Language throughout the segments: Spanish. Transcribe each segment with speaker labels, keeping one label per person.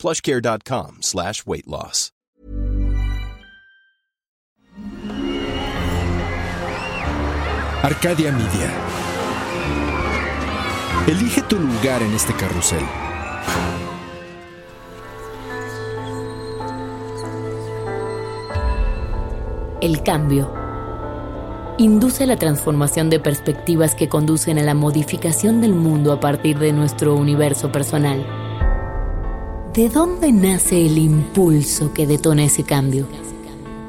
Speaker 1: plushcare.com slash weight loss.
Speaker 2: Arcadia Media. Elige tu lugar en este carrusel.
Speaker 3: El cambio induce la transformación de perspectivas que conducen a la modificación del mundo a partir de nuestro universo personal. ¿De dónde nace el impulso que detona ese cambio?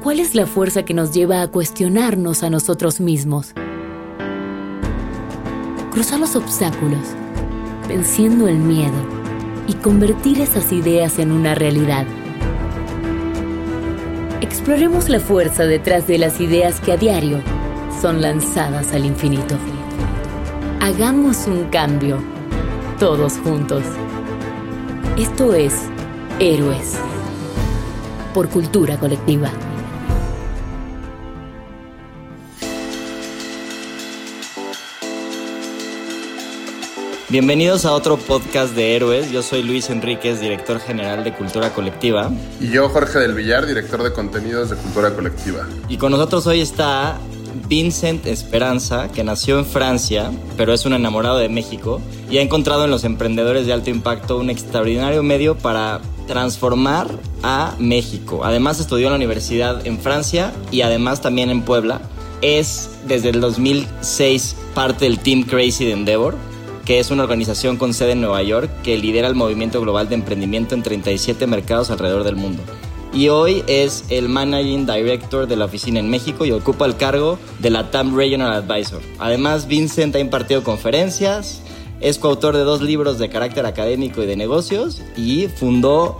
Speaker 3: ¿Cuál es la fuerza que nos lleva a cuestionarnos a nosotros mismos? Cruzar los obstáculos, venciendo el miedo y convertir esas ideas en una realidad. Exploremos la fuerza detrás de las ideas que a diario son lanzadas al infinito. Hagamos un cambio, todos juntos. Esto es Héroes, por cultura colectiva.
Speaker 4: Bienvenidos a otro podcast de Héroes. Yo soy Luis Enríquez, director general de Cultura Colectiva.
Speaker 5: Y yo, Jorge del Villar, director de contenidos de Cultura Colectiva.
Speaker 4: Y con nosotros hoy está Vincent Esperanza, que nació en Francia, pero es un enamorado de México y ha encontrado en los emprendedores de alto impacto un extraordinario medio para transformar a México. Además estudió en la universidad en Francia y además también en Puebla. Es desde el 2006 parte del Team Crazy de Endeavor, que es una organización con sede en Nueva York que lidera el movimiento global de emprendimiento en 37 mercados alrededor del mundo. Y hoy es el Managing Director de la oficina en México y ocupa el cargo de la TAM Regional Advisor. Además, Vincent ha impartido conferencias, es coautor de dos libros de carácter académico y de negocios y fundó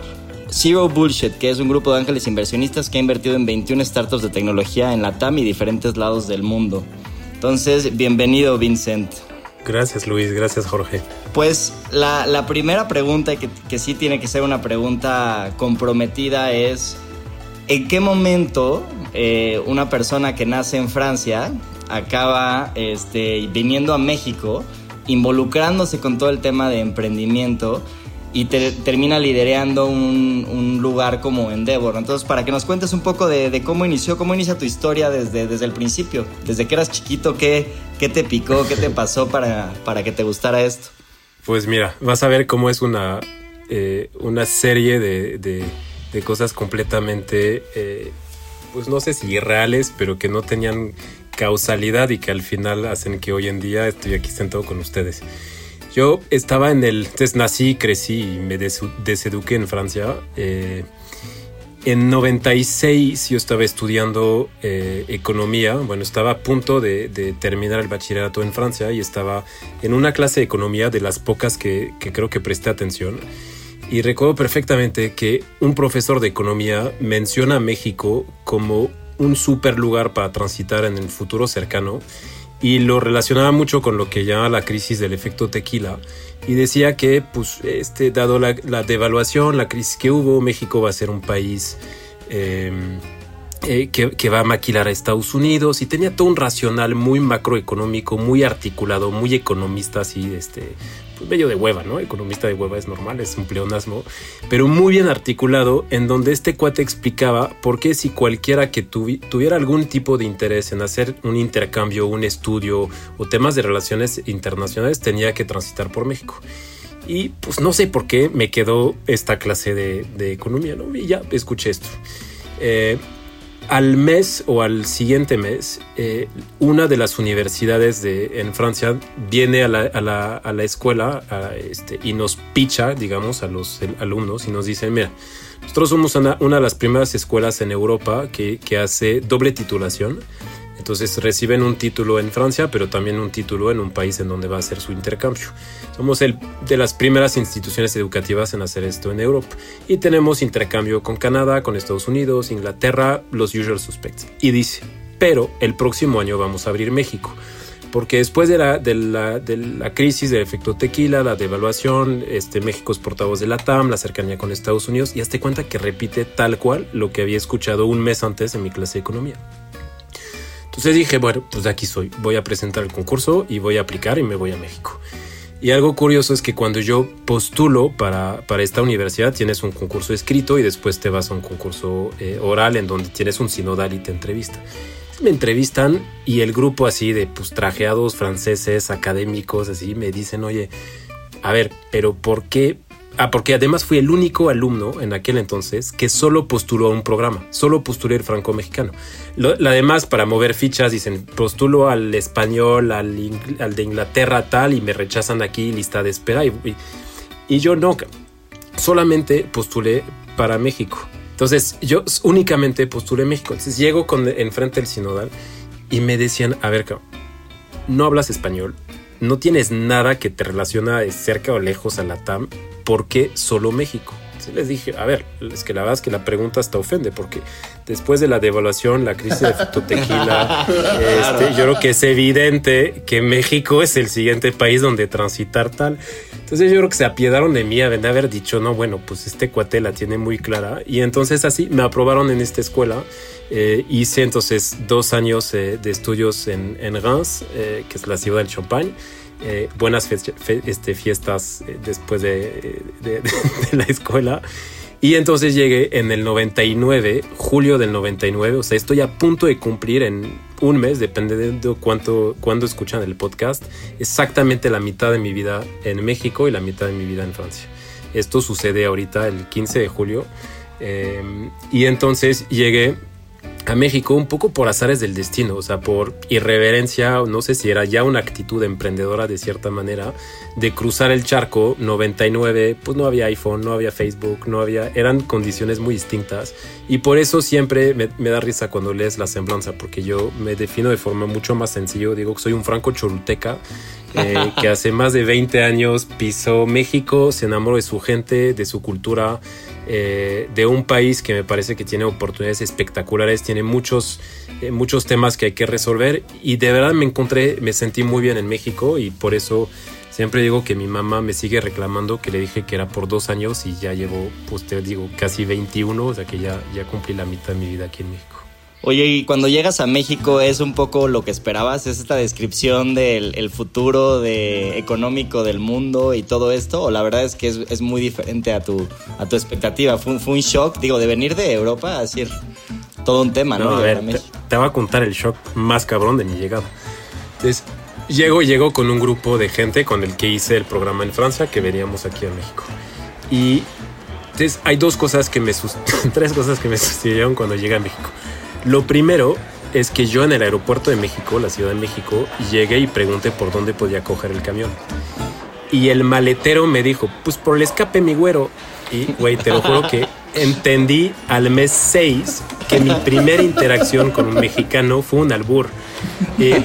Speaker 4: Zero Bullshit, que es un grupo de ángeles inversionistas que ha invertido en 21 startups de tecnología en la TAM y diferentes lados del mundo. Entonces, bienvenido Vincent.
Speaker 6: Gracias Luis, gracias Jorge.
Speaker 4: Pues la, primera pregunta, que, que, sí tiene que ser una pregunta comprometida, es ¿en qué momento eh, una persona que nace en Francia acaba este, viniendo a México, involucrándose con todo el tema de emprendimiento? Y termina liderando un, lugar como Endeavor. Entonces, para que nos cuentes un poco de, cómo inició, cómo inicia tu historia desde, desde el principio, desde que eras chiquito, qué, qué te picó, qué te pasó para, para que te gustara esto.
Speaker 6: Pues mira, vas a ver cómo es una, eh, una serie de, de, cosas completamente, eh, pues no sé si irreales, pero que no tenían causalidad y que al final hacen que hoy en día estoy aquí sentado con ustedes. Yo estaba en el... Entonces nací, crecí y me deseduqué en Francia. Eh, en 96 yo estaba estudiando eh, economía, bueno, estaba a punto de, terminar el bachillerato en Francia y estaba en una clase de economía de las pocas que, que, creo que presté atención. Y recuerdo perfectamente que un profesor de economía menciona a México como un super lugar para transitar en el futuro cercano y lo relacionaba mucho con lo que llama la crisis del efecto tequila. Y decía que pues este dado la, devaluación la crisis que hubo México va a ser un país em, eh, que, va a maquilar a Estados Unidos. Y tenía todo un racional muy macroeconómico muy articulado muy economista así este pues medio de hueva, ¿no? Economista de hueva es normal, es un pleonasmo, pero muy bien articulado en donde este cuate explicaba por qué si cualquiera que tuviera algún tipo de interés en hacer un intercambio, un estudio o temas de relaciones internacionales tenía que transitar por México. Y pues no sé por qué me quedó esta clase de, economía, ¿no? Y ya escuché esto. Eh, al mes o al siguiente mes, eh, una de las universidades de, en Francia viene a la, a la, a la escuela este, y nos picha, digamos, a los alumnos y nos dice, mira, nosotros somos una, una de las primeras escuelas en Europa que, que hace doble titulación Entonces reciben un título en Francia, pero también un título en un país en donde va a hacer su intercambio. Somos el, de las primeras instituciones educativas en hacer esto en Europa. Y tenemos intercambio con Canadá, con Estados Unidos, Inglaterra, los usual suspects. Y dice, pero el próximo año vamos a abrir México porque después de la, de la, de la crisis del efecto tequila, la devaluación, este, México es portavoz de la TAM, la cercanía con Estados Unidos, y hazte cuenta que repite tal cual lo que había escuchado un mes antes en mi clase de economía. Entonces dije, bueno, pues de aquí soy, voy a presentar el concurso y voy a aplicar y me voy a México. Y algo curioso es que cuando yo postulo para, para esta universidad tienes un concurso escrito y después te vas a un concurso eh, oral en donde tienes un sinodal y te entrevista me entrevistan y el grupo así de pues trajeados franceses, académicos, así, me dicen, oye, a ver, pero ¿por qué? Ah, porque además fui el único alumno en aquel entonces que solo postuló a un programa, solo postulé el franco-mexicano. Lo, demás, para mover fichas, dicen, postulo al español, al, de Inglaterra tal, y me rechazan aquí, lista de espera, y, y yo no, solamente postulé para México. Entonces yo únicamente postulé México. Entonces llego con, enfrente del sinodal y me decían, a ver, no hablas español, no tienes nada que te relaciona de cerca o lejos a la TAM, ¿por qué solo México? les dije, a ver, es que la verdad es que la pregunta hasta ofende, porque después de la devaluación, la crisis de efecto tequila, este, yo creo que es evidente que México es el siguiente país donde transitar tal. Entonces yo creo que se apiedaron de mí a de haber dicho, no, bueno, pues este cuate la tiene muy clara. Y entonces así me aprobaron en esta escuela. Eh, hice entonces dos años eh, de estudios en, en Reims, eh, que es la ciudad del Champagne. Eh, buenas este, fiestas eh, después de, la escuela. Y entonces llegué en el 99, julio del 99, o sea, estoy a punto de cumplir en un mes, depende de cuánto, cuándo escuchan el podcast, exactamente la mitad de mi vida en México y la mitad de mi vida en Francia. Esto sucede ahorita el 15 de julio. Eh, y entonces llegué a México un poco por azares del destino, o sea, por irreverencia, no sé si era ya una actitud emprendedora de cierta manera, de cruzar el charco 99, pues no había iPhone, no había Facebook, no había, eran condiciones muy distintas y por eso siempre me, da risa cuando lees la semblanza, porque yo me defino de forma mucho más sencillo, digo que soy un franco choluteca. Eh, que hace más de 20 años pisó México, se enamoró de su gente, de su cultura, eh, de un país que me parece que tiene oportunidades espectaculares, tiene muchos, eh, muchos temas que hay que resolver y de verdad me encontré, me sentí muy bien en México y por eso siempre digo que mi mamá me sigue reclamando que le dije que era por dos años y ya llevo, pues te digo, casi 21, o sea que ya, ya cumplí la mitad de mi vida aquí en México.
Speaker 4: Oye, y cuando llegas a México es un poco lo que esperabas, es esta descripción del futuro de, económico del mundo y todo esto, o la verdad es que es, muy diferente a tu, a tu expectativa. Fue, fue, un shock, digo, de venir de Europa a decir todo un tema, ¿no?
Speaker 6: a ver, te, voy a contar el shock más cabrón de mi llegada. Entonces, llego, llego con un grupo de gente con el que hice el programa en Francia que veníamos aquí a México. Y entonces hay dos cosas que me tres cosas que me sucedieron cuando llegué a México. Lo primero es que yo en el aeropuerto de México, la Ciudad de México, llegué y pregunté por dónde podía coger el camión. Y el maletero me dijo, pues por el escape, mi güero. Y, güey, te lo juro que entendí al mes 6 que mi primera interacción con un mexicano fue un albur.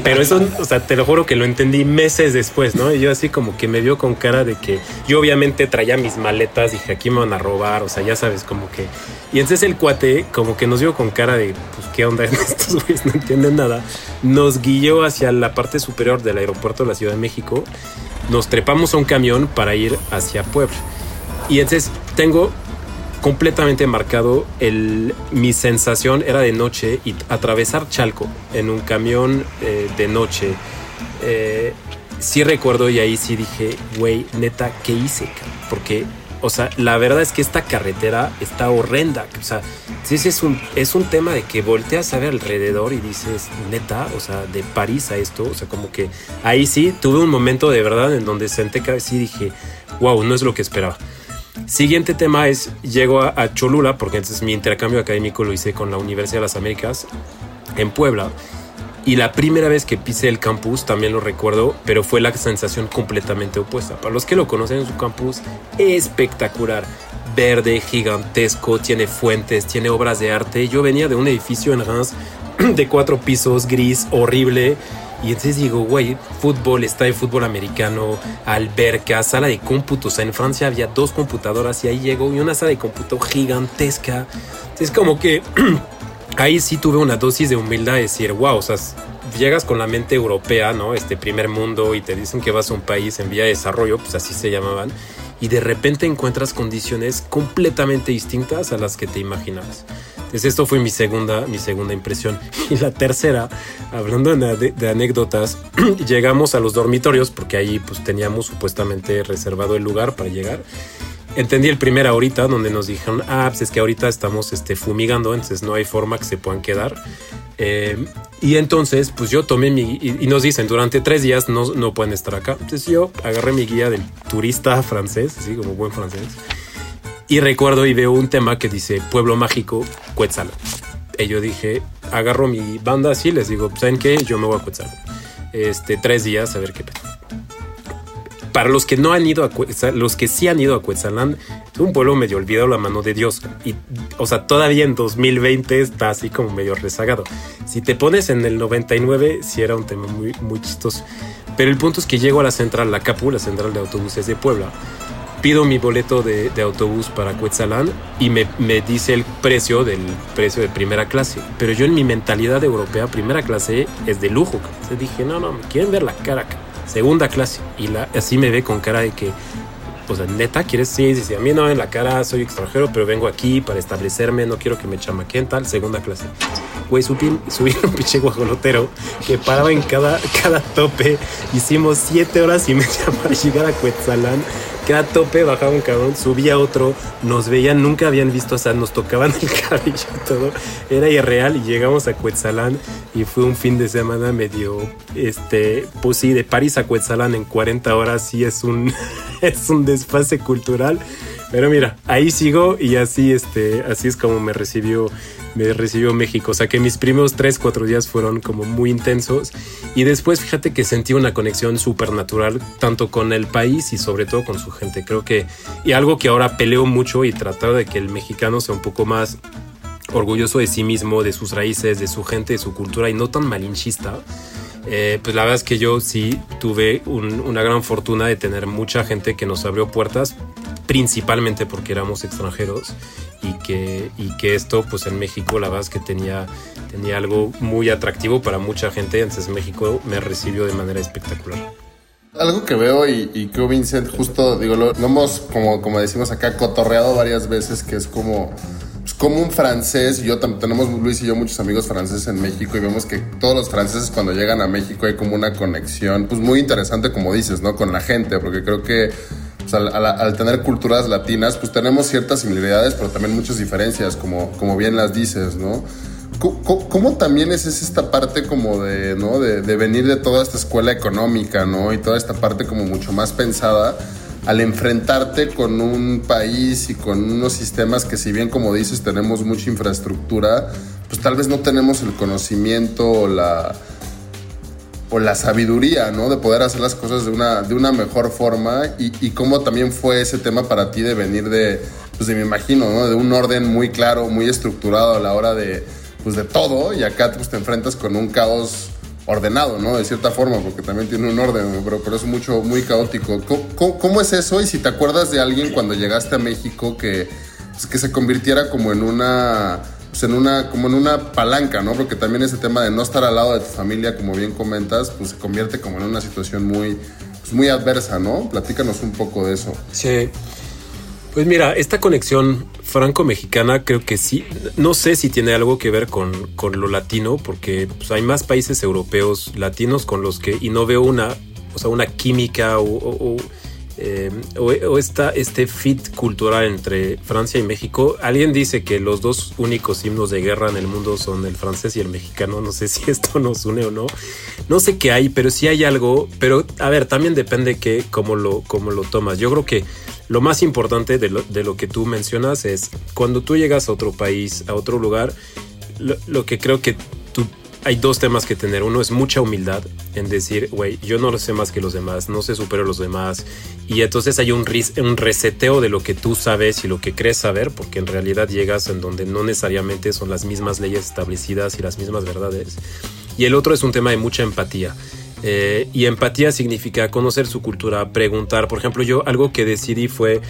Speaker 6: Pero eso, o sea, te lo juro que lo entendí meses después, ¿no? Y yo así como que me vio con cara de que yo obviamente traía mis maletas, dije, aquí me van a robar, o sea, ya sabes, como que... Y entonces el cuate como que nos vio con cara de, pues, ¿qué onda? Estos güeyes no entienden nada. Nos guió hacia la parte superior del aeropuerto de la Ciudad de México. Nos trepamos a un camión para ir hacia Puebla. Y entonces tengo completamente marcado. El, mi sensación era de noche y atravesar Chalco en un camión eh, de noche. Eh, sí recuerdo y ahí sí dije, güey, neta, ¿qué hice? Porque, o sea, la verdad es que esta carretera está horrenda. O sea, sí, es un, es un tema de que volteas a ver alrededor y dices, neta, o sea, de París a esto. O sea, como que ahí sí tuve un momento de verdad en donde senté que sí dije, wow, no es lo que esperaba. Siguiente tema es, llego a, Cholula, porque entonces mi intercambio académico lo hice con la Universidad de las Américas en Puebla. Y la primera vez que pisé el campus, también lo recuerdo, pero fue la sensación completamente opuesta. Para los que lo conocen, su campus espectacular. Verde, gigantesco, tiene fuentes, tiene obras de arte. Yo venía de un edificio en Reims de cuatro pisos, gris, horrible. Y entonces digo, güey, fútbol, está de fútbol americano, alberca, sala de cómputo. O sea, en Francia había dos computadoras y ahí llegó y una sala de cómputo gigantesca. Es como que ahí sí tuve una dosis de humildad de decir, wow, o sea, llegas con la mente europea, ¿no? Este primer mundo y te dicen que vas a un país en vía de desarrollo, pues así se llamaban, y de repente encuentras condiciones completamente distintas a las que te imaginabas. Entonces esto fue mi segunda, mi segunda impresión. Y la tercera, hablando de, anécdotas, llegamos a los dormitorios porque ahí pues teníamos supuestamente reservado el lugar para llegar. Entendí el primer ahorita donde nos dijeron, ah, pues es que ahorita estamos este, fumigando, entonces no hay forma que se puedan quedar. Eh, y entonces, pues yo tomé mi. Y, nos dicen, durante tres días no, no, pueden estar acá. Entonces yo agarré mi guía del turista francés, así como buen francés. Y recuerdo y veo un tema que dice Pueblo Mágico, Quetzal. Y yo dije, agarro mi banda así, les digo, ¿saben qué? Yo me voy a Quetzal. Este, tres días a ver qué pasa para los que no han ido a los que sí han ido a Cuetzalán, es un pueblo medio olvidado la mano de Dios. Y, o sea, todavía en 2020 está así como medio rezagado. Si te pones en el 99, sí era un tema muy, muy chistoso. Pero el punto es que llego a la central, la CAPU, la central de autobuses de Puebla. Pido mi boleto de, autobús para Cuetzalán y me, me, dice el precio del precio de primera clase. Pero yo en mi mentalidad europea, primera clase es de lujo. Entonces dije, no, no, me quieren ver la cara acá segunda clase. Y la, así me ve con cara de que, pues neta, ¿quieres? Sí, sí, sí, a mí no en la cara, soy extranjero, pero vengo aquí para establecerme, no quiero que me chamaquen, tal, segunda clase. Güey, subí, subí un pinche guajolotero que paraba en cada, cada tope. Hicimos siete horas y media para llegar a Cuetzalán cada tope bajaba un cabrón, subía otro, nos veían, nunca habían visto, o sea, nos tocaban el cabello y todo. Era irreal y llegamos a Cuetzalán y fue un fin de semana medio, este, pues sí, de París a Cuetzalán en 40 horas sí es un, es un desfase cultural. Pero mira, ahí sigo y así, este, así es como me recibió me recibió México. O sea que mis primeros 3, 4 días fueron como muy intensos. Y después fíjate que sentí una conexión súper natural, tanto con el país y sobre todo con su gente. Creo que, y algo que ahora peleo mucho y tratar de que el mexicano sea un poco más orgulloso de sí mismo, de sus raíces, de su gente, de su cultura y no tan malinchista. Eh, pues la verdad es que yo sí tuve una gran fortuna de tener mucha gente que nos abrió puertas, principalmente porque éramos extranjeros y que, y que esto pues en México la verdad es que tenía, tenía algo muy atractivo para mucha gente, entonces México me recibió de manera espectacular.
Speaker 5: Algo que veo y, y que Vincent justo, digo, lo, hemos, como, como decimos acá, cotorreado varias veces, que es como, pues, como un francés, yo tenemos Luis y yo muchos amigos franceses en México y vemos que todos los franceses cuando llegan a México hay como una conexión, pues muy interesante como dices, ¿no? Con la gente, porque creo que al, tener culturas latinas, pues tenemos ciertas similaridades, pero también muchas diferencias, como, como bien las dices, ¿no? ¿Cómo, también es esta parte como de, ¿no? De, venir de toda esta escuela económica, ¿no? Y toda esta parte como mucho más pensada al enfrentarte con un país y con unos sistemas que si bien como dices tenemos mucha infraestructura, pues tal vez no tenemos el conocimiento o la o la sabiduría, ¿no? De poder hacer las cosas de una, de una mejor forma y, y cómo también fue ese tema para ti de venir de, pues de, me imagino, ¿no? De un orden muy claro, muy estructurado a la hora de, pues de todo y acá pues, te enfrentas con un caos ordenado, ¿no? De cierta forma, porque también tiene un orden, pero, pero es mucho, muy caótico. ¿Cómo, es eso? Y si te acuerdas de alguien cuando llegaste a México que, pues, que se convirtiera como en una pues, en una, como en una palanca, ¿no? Porque también ese tema de no estar al lado de tu familia, como bien comentas, pues se convierte como en una situación muy, pues, muy adversa, ¿no? Platícanos un poco de eso.
Speaker 6: Sí. Pues mira, esta conexión franco-mexicana creo que sí, no sé si tiene algo que ver con, con lo latino, porque pues, hay más países europeos latinos con los que, y no veo una, o sea, una química o eh, o, esta, este fit cultural entre Francia y México. Alguien dice que los dos únicos himnos de guerra en el mundo son el francés y el mexicano. No sé si esto nos une o no. No sé qué hay, pero sí hay algo. Pero a ver, también depende que cómo lo, cómo lo tomas. Yo creo que lo más importante de lo, de lo que tú mencionas es cuando tú llegas a otro país, a otro lugar, lo, lo que creo que hay dos temas que tener. Uno es mucha humildad en decir, güey, yo no lo sé más que los demás, no sé supero a los demás. Y entonces hay un, un reseteo de lo que tú sabes y lo que crees saber, porque en realidad llegas en donde no necesariamente son las mismas leyes establecidas y las mismas verdades. Y el otro es un tema de mucha empatía. Eh, y empatía significa conocer su cultura, preguntar. Por ejemplo, yo algo que decidí fue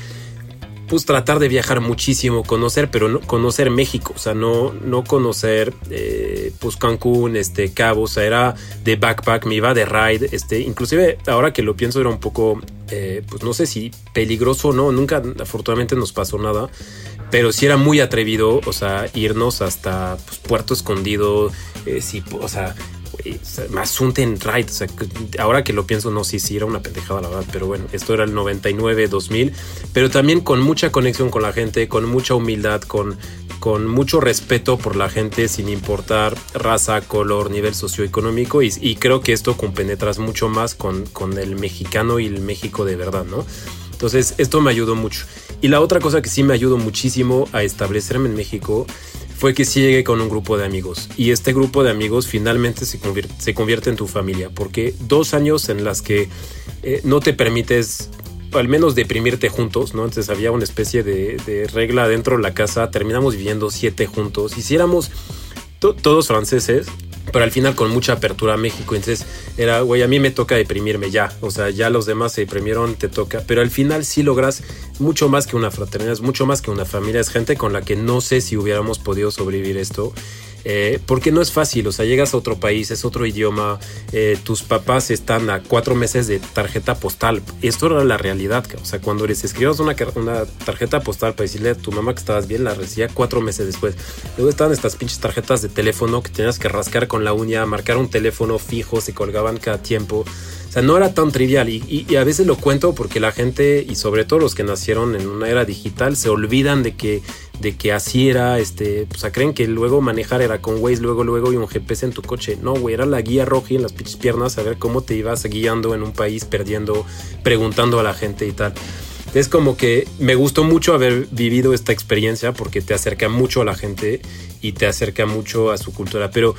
Speaker 6: pues tratar de viajar muchísimo, conocer, pero no conocer México, o sea, no, no conocer eh, pues Cancún, este, Cabo, o sea, era de backpack, me iba de ride, este, inclusive ahora que lo pienso era un poco, eh, pues no sé si peligroso o no, nunca afortunadamente nos pasó nada, pero sí era muy atrevido, o sea, irnos hasta pues, Puerto Escondido, eh, sí, o sea, más un ten right. O sea, ahora que lo pienso, no, sí, sí, era una pendejada, la verdad. Pero bueno, esto era el 99, 2000. Pero también con mucha conexión con la gente, con mucha humildad, con, con mucho respeto por la gente, sin importar raza, color, nivel socioeconómico. Y, y creo que esto compenetras mucho más con, con el mexicano y el México de verdad, ¿no? Entonces, esto me ayudó mucho. Y la otra cosa que sí me ayudó muchísimo a establecerme en México fue que sí llegué con un grupo de amigos y este grupo de amigos finalmente se convierte, se convierte en tu familia porque dos años en las que eh, no te permites al menos deprimirte juntos, ¿no? Entonces había una especie de, regla dentro de la casa, terminamos viviendo siete juntos, hiciéramos todos franceses, pero al final con mucha apertura a México. Entonces era, güey, a mí me toca deprimirme ya. O sea, ya los demás se deprimieron, te toca. Pero al final sí logras mucho más que una fraternidad, es mucho más que una familia. Es gente con la que no sé si hubiéramos podido sobrevivir esto. Eh, porque no es fácil, o sea, llegas a otro país, es otro idioma, eh, tus papás están a cuatro meses de tarjeta postal. Esto era la realidad, o sea, cuando les escribas una, una tarjeta postal para decirle a tu mamá que estabas bien, la recibía cuatro meses después. Luego estaban estas pinches tarjetas de teléfono que tenías que rascar con la uña, marcar un teléfono fijo, se colgaban cada tiempo. O sea, no era tan trivial y, a veces lo cuento porque la gente y sobre todo los que nacieron en una era digital se olvidan de que de que así era, este, o sea, creen que luego manejar era con Waze, luego, luego y un GPS en tu coche. No, güey, era la guía roja en las pinches piernas a ver cómo te ibas guiando en un país, perdiendo, preguntando a la gente y tal. Es como que me gustó mucho haber vivido esta experiencia porque te acerca mucho a la gente y te acerca mucho a su cultura. Pero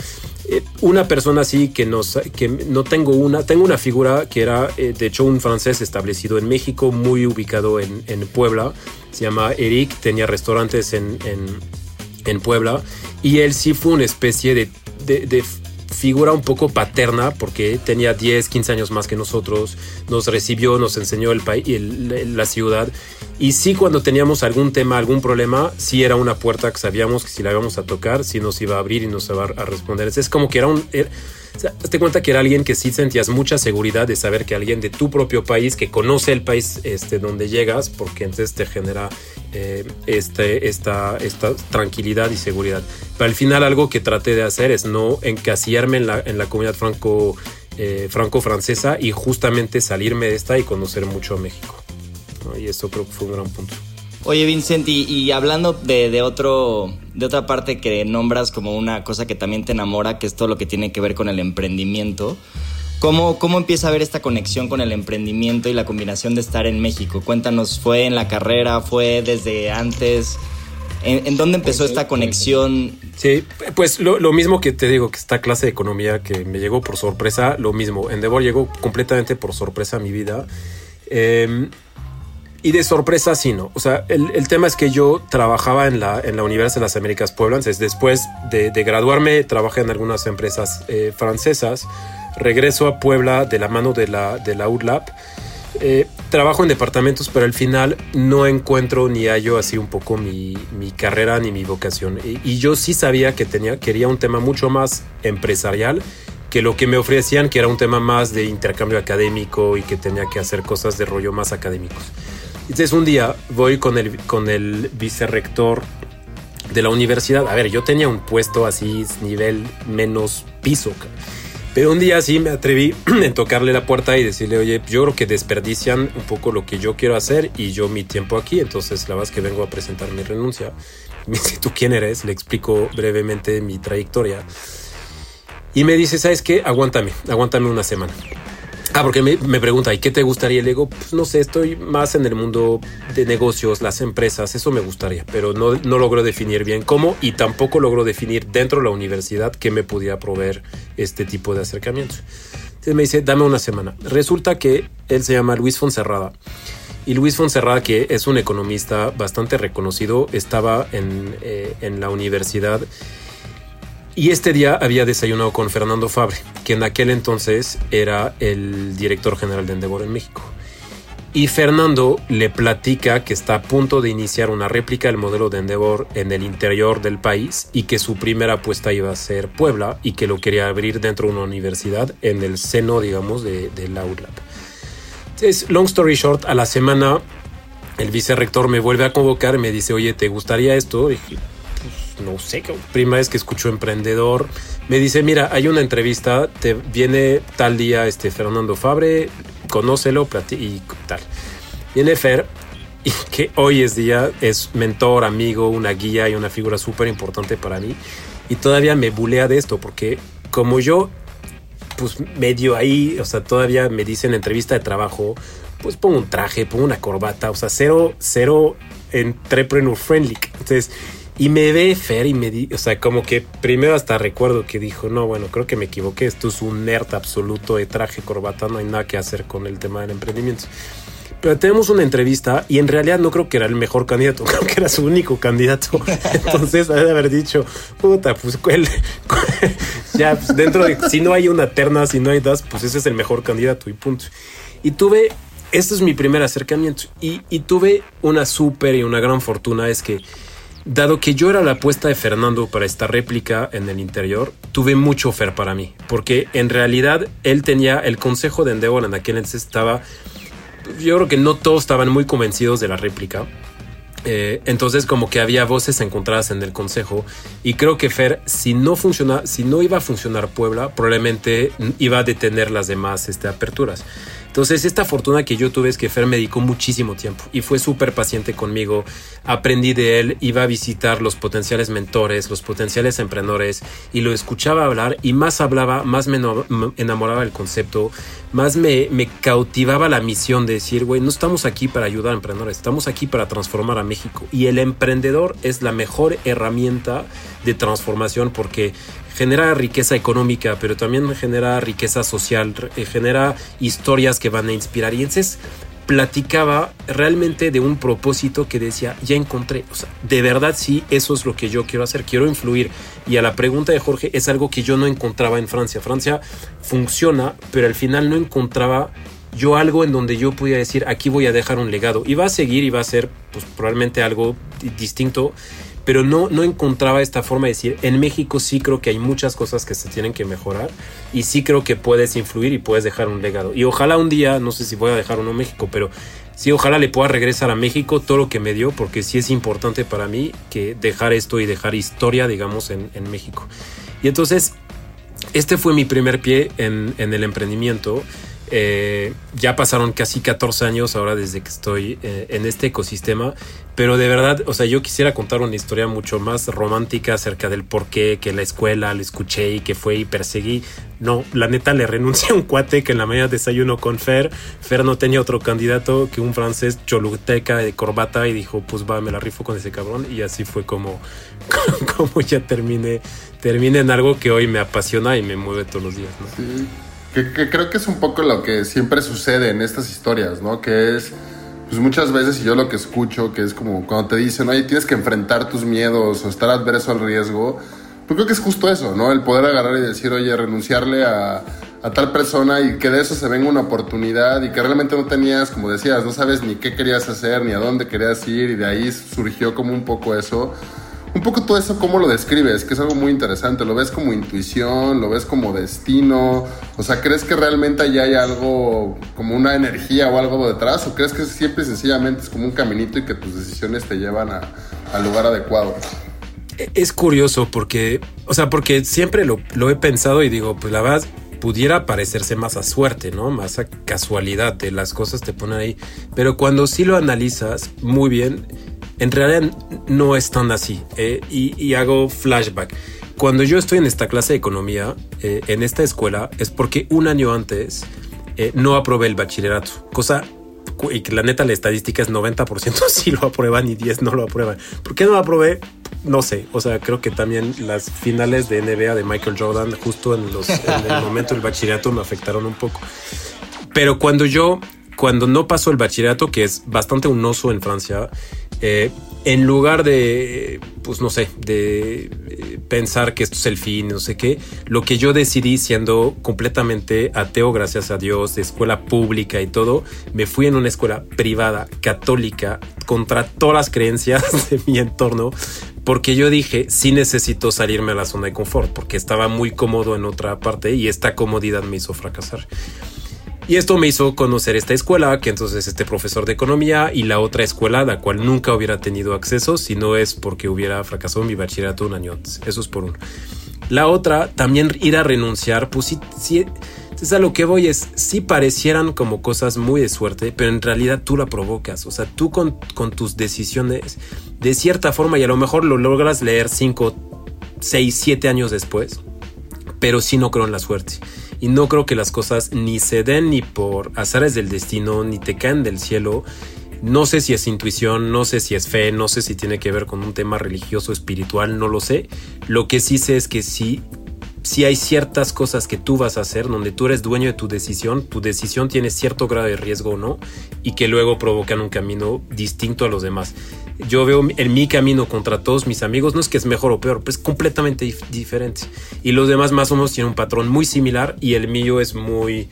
Speaker 6: eh, una persona así que, nos, que no tengo una, tengo una figura que era eh, de hecho un francés establecido en México, muy ubicado en, en Puebla, se llama Eric, tenía restaurantes en, en, Puebla y él sí fue una especie de, figura un poco paterna porque tenía 10, 15 años más que nosotros, nos recibió, nos enseñó el país, la ciudad y sí cuando teníamos algún tema, algún problema, sí era una puerta que sabíamos que si la íbamos a tocar, sí nos iba a abrir y nos iba a responder. Es como que era un... O sea, te cuenta que era alguien que sí sentías mucha seguridad de saber que alguien de tu propio país, que conoce el país este, donde llegas, porque entonces te genera eh, este, esta, esta tranquilidad y seguridad. Pero al final algo que traté de hacer es no encasillarme en la, en la comunidad franco, eh, franco-francesa y justamente salirme de esta y conocer mucho a México. Y eso creo que fue un gran punto.
Speaker 4: Oye, Vincent, y, hablando de, otro, de otra parte que nombras como una cosa que también te enamora, que es todo lo que tiene que ver con el emprendimiento, ¿cómo, cómo empieza a ver esta conexión con el emprendimiento y la combinación de estar en México? Cuéntanos, ¿fue en la carrera? ¿Fue desde antes? ¿En, dónde empezó esta conexión?
Speaker 6: Sí, pues lo, mismo que te digo, que esta clase de economía que me llegó por sorpresa, lo mismo. Endeavor llegó completamente por sorpresa a mi vida. Eh, y de sorpresa, sí, no. O sea, el, tema es que yo trabajaba en la, en la Universidad de las Américas Puebla. después de, graduarme, trabajé en algunas empresas eh, francesas. Regreso a Puebla de la mano de la, de la ULAP. Eh, trabajo en departamentos, pero al final no encuentro ni hallo así un poco mi, mi carrera ni mi vocación. Y, y, yo sí sabía que tenía, quería un tema mucho más empresarial que lo que me ofrecían, que era un tema más de intercambio académico y que tenía que hacer cosas de rollo más académicos. Entonces un día voy con el, con el vicerrector de la universidad. A ver, yo tenía un puesto así, nivel menos piso. Pero un día sí me atreví en tocarle la puerta y decirle, oye, yo creo que desperdician un poco lo que yo quiero hacer y yo mi tiempo aquí. Entonces la verdad es que vengo a presentar mi renuncia. Me dice, ¿tú quién eres? Le explico brevemente mi trayectoria. Y me dice, ¿sabes qué? Aguántame, aguántame una semana. Ah, porque me, me, pregunta, ¿y qué te gustaría? Le digo, pues no sé, estoy más en el mundo de negocios, las empresas, eso me gustaría, pero no, no logro definir bien cómo y tampoco logro definir dentro de la universidad qué me podía proveer este tipo de acercamientos. Entonces me dice, dame una semana. Resulta que él se llama Luis Fonserrada. Y Luis Fonserrada, que es un economista bastante reconocido, estaba en, eh, en la universidad y este día había desayunado con Fernando Fabre, que en aquel entonces era el director general de Endeavor en México. Y Fernando le platica que está a punto de iniciar una réplica del modelo de Endeavor en el interior del país y que su primera apuesta iba a ser Puebla y que lo quería abrir dentro de una universidad en el seno, digamos, de, de la ULAP. Entonces, long story short, a la semana el vicerrector me vuelve a convocar y me dice, oye, ¿te gustaría esto? Y no sé, primera vez que escucho emprendedor, me dice, mira, hay una entrevista, te viene tal día este Fernando Fabre, conócelo y tal. Viene Fer, y que hoy es día, es mentor, amigo, una guía y una figura súper importante para mí. Y todavía me bulea de esto, porque como yo, pues medio ahí, o sea, todavía me dicen entrevista de trabajo, pues pongo un traje, pongo una corbata, o sea, cero, cero entrepreneur friendly. Entonces, y me ve Fer y me di, o sea, como que primero hasta recuerdo que dijo, no, bueno, creo que me equivoqué, esto es un nerd absoluto de traje, corbata, no hay nada que hacer con el tema del emprendimiento. Pero tenemos una entrevista y en realidad no creo que era el mejor candidato, creo que era su único candidato. Entonces, de haber dicho, puta, pues él, ya, pues dentro de, si no hay una terna, si no hay das, pues ese es el mejor candidato y punto. Y tuve, este es mi primer acercamiento y, y tuve una súper y una gran fortuna, es que Dado que yo era la apuesta de Fernando para esta réplica en el interior, tuve mucho fer para mí, porque en realidad él tenía el consejo de Endeavor en aquel entonces estaba, yo creo que no todos estaban muy convencidos de la réplica. Eh, entonces como que había voces encontradas en el consejo y creo que Fer si no funciona si no iba a funcionar Puebla probablemente iba a detener las demás este, aperturas entonces, esta fortuna que yo tuve es que Fer me dedicó muchísimo tiempo y fue súper paciente conmigo. Aprendí de él, iba a visitar los potenciales mentores, los potenciales emprendedores y lo escuchaba hablar y más hablaba, más me enamoraba del concepto, más me, cautivaba la misión de decir, güey, no estamos aquí para ayudar a emprendedores, estamos aquí para transformar a México. Y el emprendedor es la mejor herramienta de transformación porque genera riqueza económica, pero también genera riqueza social, eh, genera historias que van a inspirar. Y entonces platicaba realmente de un propósito que decía, ya encontré, o sea, de verdad sí, eso es lo que yo quiero hacer, quiero influir. Y a la pregunta de Jorge es algo que yo no encontraba en Francia. Francia funciona, pero al final no encontraba yo algo en donde yo pudiera decir, aquí voy a dejar un legado. Y va a seguir y va a ser pues, probablemente algo distinto pero no, no encontraba esta forma de decir, en México sí creo que hay muchas cosas que se tienen que mejorar y sí creo que puedes influir y puedes dejar un legado. Y ojalá un día, no sé si voy a dejar uno en México, pero sí, ojalá le pueda regresar a México todo lo que me dio, porque sí es importante para mí que dejar esto y dejar historia, digamos, en, en México. Y entonces, este fue mi primer pie en, en el emprendimiento. Eh, ya pasaron casi 14 años ahora desde que estoy eh, en este ecosistema, pero de verdad, o sea, yo quisiera contar una historia mucho más romántica acerca del por qué, que la escuela lo escuché y que fue y perseguí. No, la neta le renuncié a un cuate que en la mañana desayuno con Fer. Fer no tenía otro candidato que un francés choluteca de corbata y dijo, pues va, me la rifo con ese cabrón. Y así fue como, como ya terminé, terminé en algo que hoy me apasiona y me mueve todos los días. ¿no?
Speaker 5: Que, creo que es un poco lo que siempre sucede en estas historias, ¿no? Que es, pues muchas veces, y yo lo que escucho, que es como cuando te dicen, oye, tienes que enfrentar tus miedos o estar adverso al riesgo, pues creo que es justo eso, ¿no? El poder agarrar y decir, oye, renunciarle a, a tal persona y que de eso se venga una oportunidad y que realmente no tenías, como decías, no sabes ni qué querías hacer, ni a dónde querías ir y de ahí surgió como un poco eso un poco todo eso, ¿cómo lo describes? Que es algo muy interesante. ¿Lo ves como intuición? ¿Lo ves como destino? O sea, ¿crees que realmente allá hay algo, como una energía o algo detrás? ¿O crees que siempre sencillamente es como un caminito y que tus decisiones te llevan al lugar adecuado?
Speaker 6: Es curioso porque, o sea, porque siempre lo, lo he pensado y digo, pues la verdad pudiera parecerse más a suerte, ¿no? Más a casualidad de las cosas te ponen ahí. Pero cuando sí lo analizas muy bien, en realidad no es tan así. Eh, y, hago flashback. Cuando yo estoy en esta clase de economía, eh, en esta escuela, es porque un año antes eh, no aprobé el bachillerato, cosa y que la neta la estadística es 90% sí lo aprueban y 10 no lo aprueban. ¿Por qué no lo aprobé? No sé, o sea, creo que también las finales de NBA de Michael Jordan justo en, los, en el momento del bachillerato me afectaron un poco. Pero cuando yo, cuando no pasó el bachillerato, que es bastante un oso en Francia, eh, en lugar de, pues no sé, de eh, pensar que esto es el fin, no sé qué, lo que yo decidí siendo completamente ateo, gracias a Dios, de escuela pública y todo, me fui en una escuela privada, católica, contra todas las creencias de mi entorno, porque yo dije, sí necesito salirme a la zona de confort, porque estaba muy cómodo en otra parte y esta comodidad me hizo fracasar. Y esto me hizo conocer esta escuela, que entonces este profesor de economía y la otra escuela, la cual nunca hubiera tenido acceso si no es porque hubiera fracasado mi bachillerato un año antes. Eso es por uno. La otra, también ir a renunciar, pues sí, sí a lo que voy es, sí parecieran como cosas muy de suerte, pero en realidad tú la provocas. O sea, tú con, con tus decisiones, de cierta forma, y a lo mejor lo logras leer 5, 6, 7 años después, pero sí no creo en la suerte. Y no creo que las cosas ni se den ni por azares del destino, ni te caen del cielo. No sé si es intuición, no sé si es fe, no sé si tiene que ver con un tema religioso, espiritual, no lo sé. Lo que sí sé es que sí, sí hay ciertas cosas que tú vas a hacer donde tú eres dueño de tu decisión, tu decisión tiene cierto grado de riesgo o no, y que luego provocan un camino distinto a los demás yo veo en mi camino contra todos mis amigos, no es que es mejor o peor, pues es completamente diferente. Y los demás más o menos tienen un patrón muy similar y el mío es muy,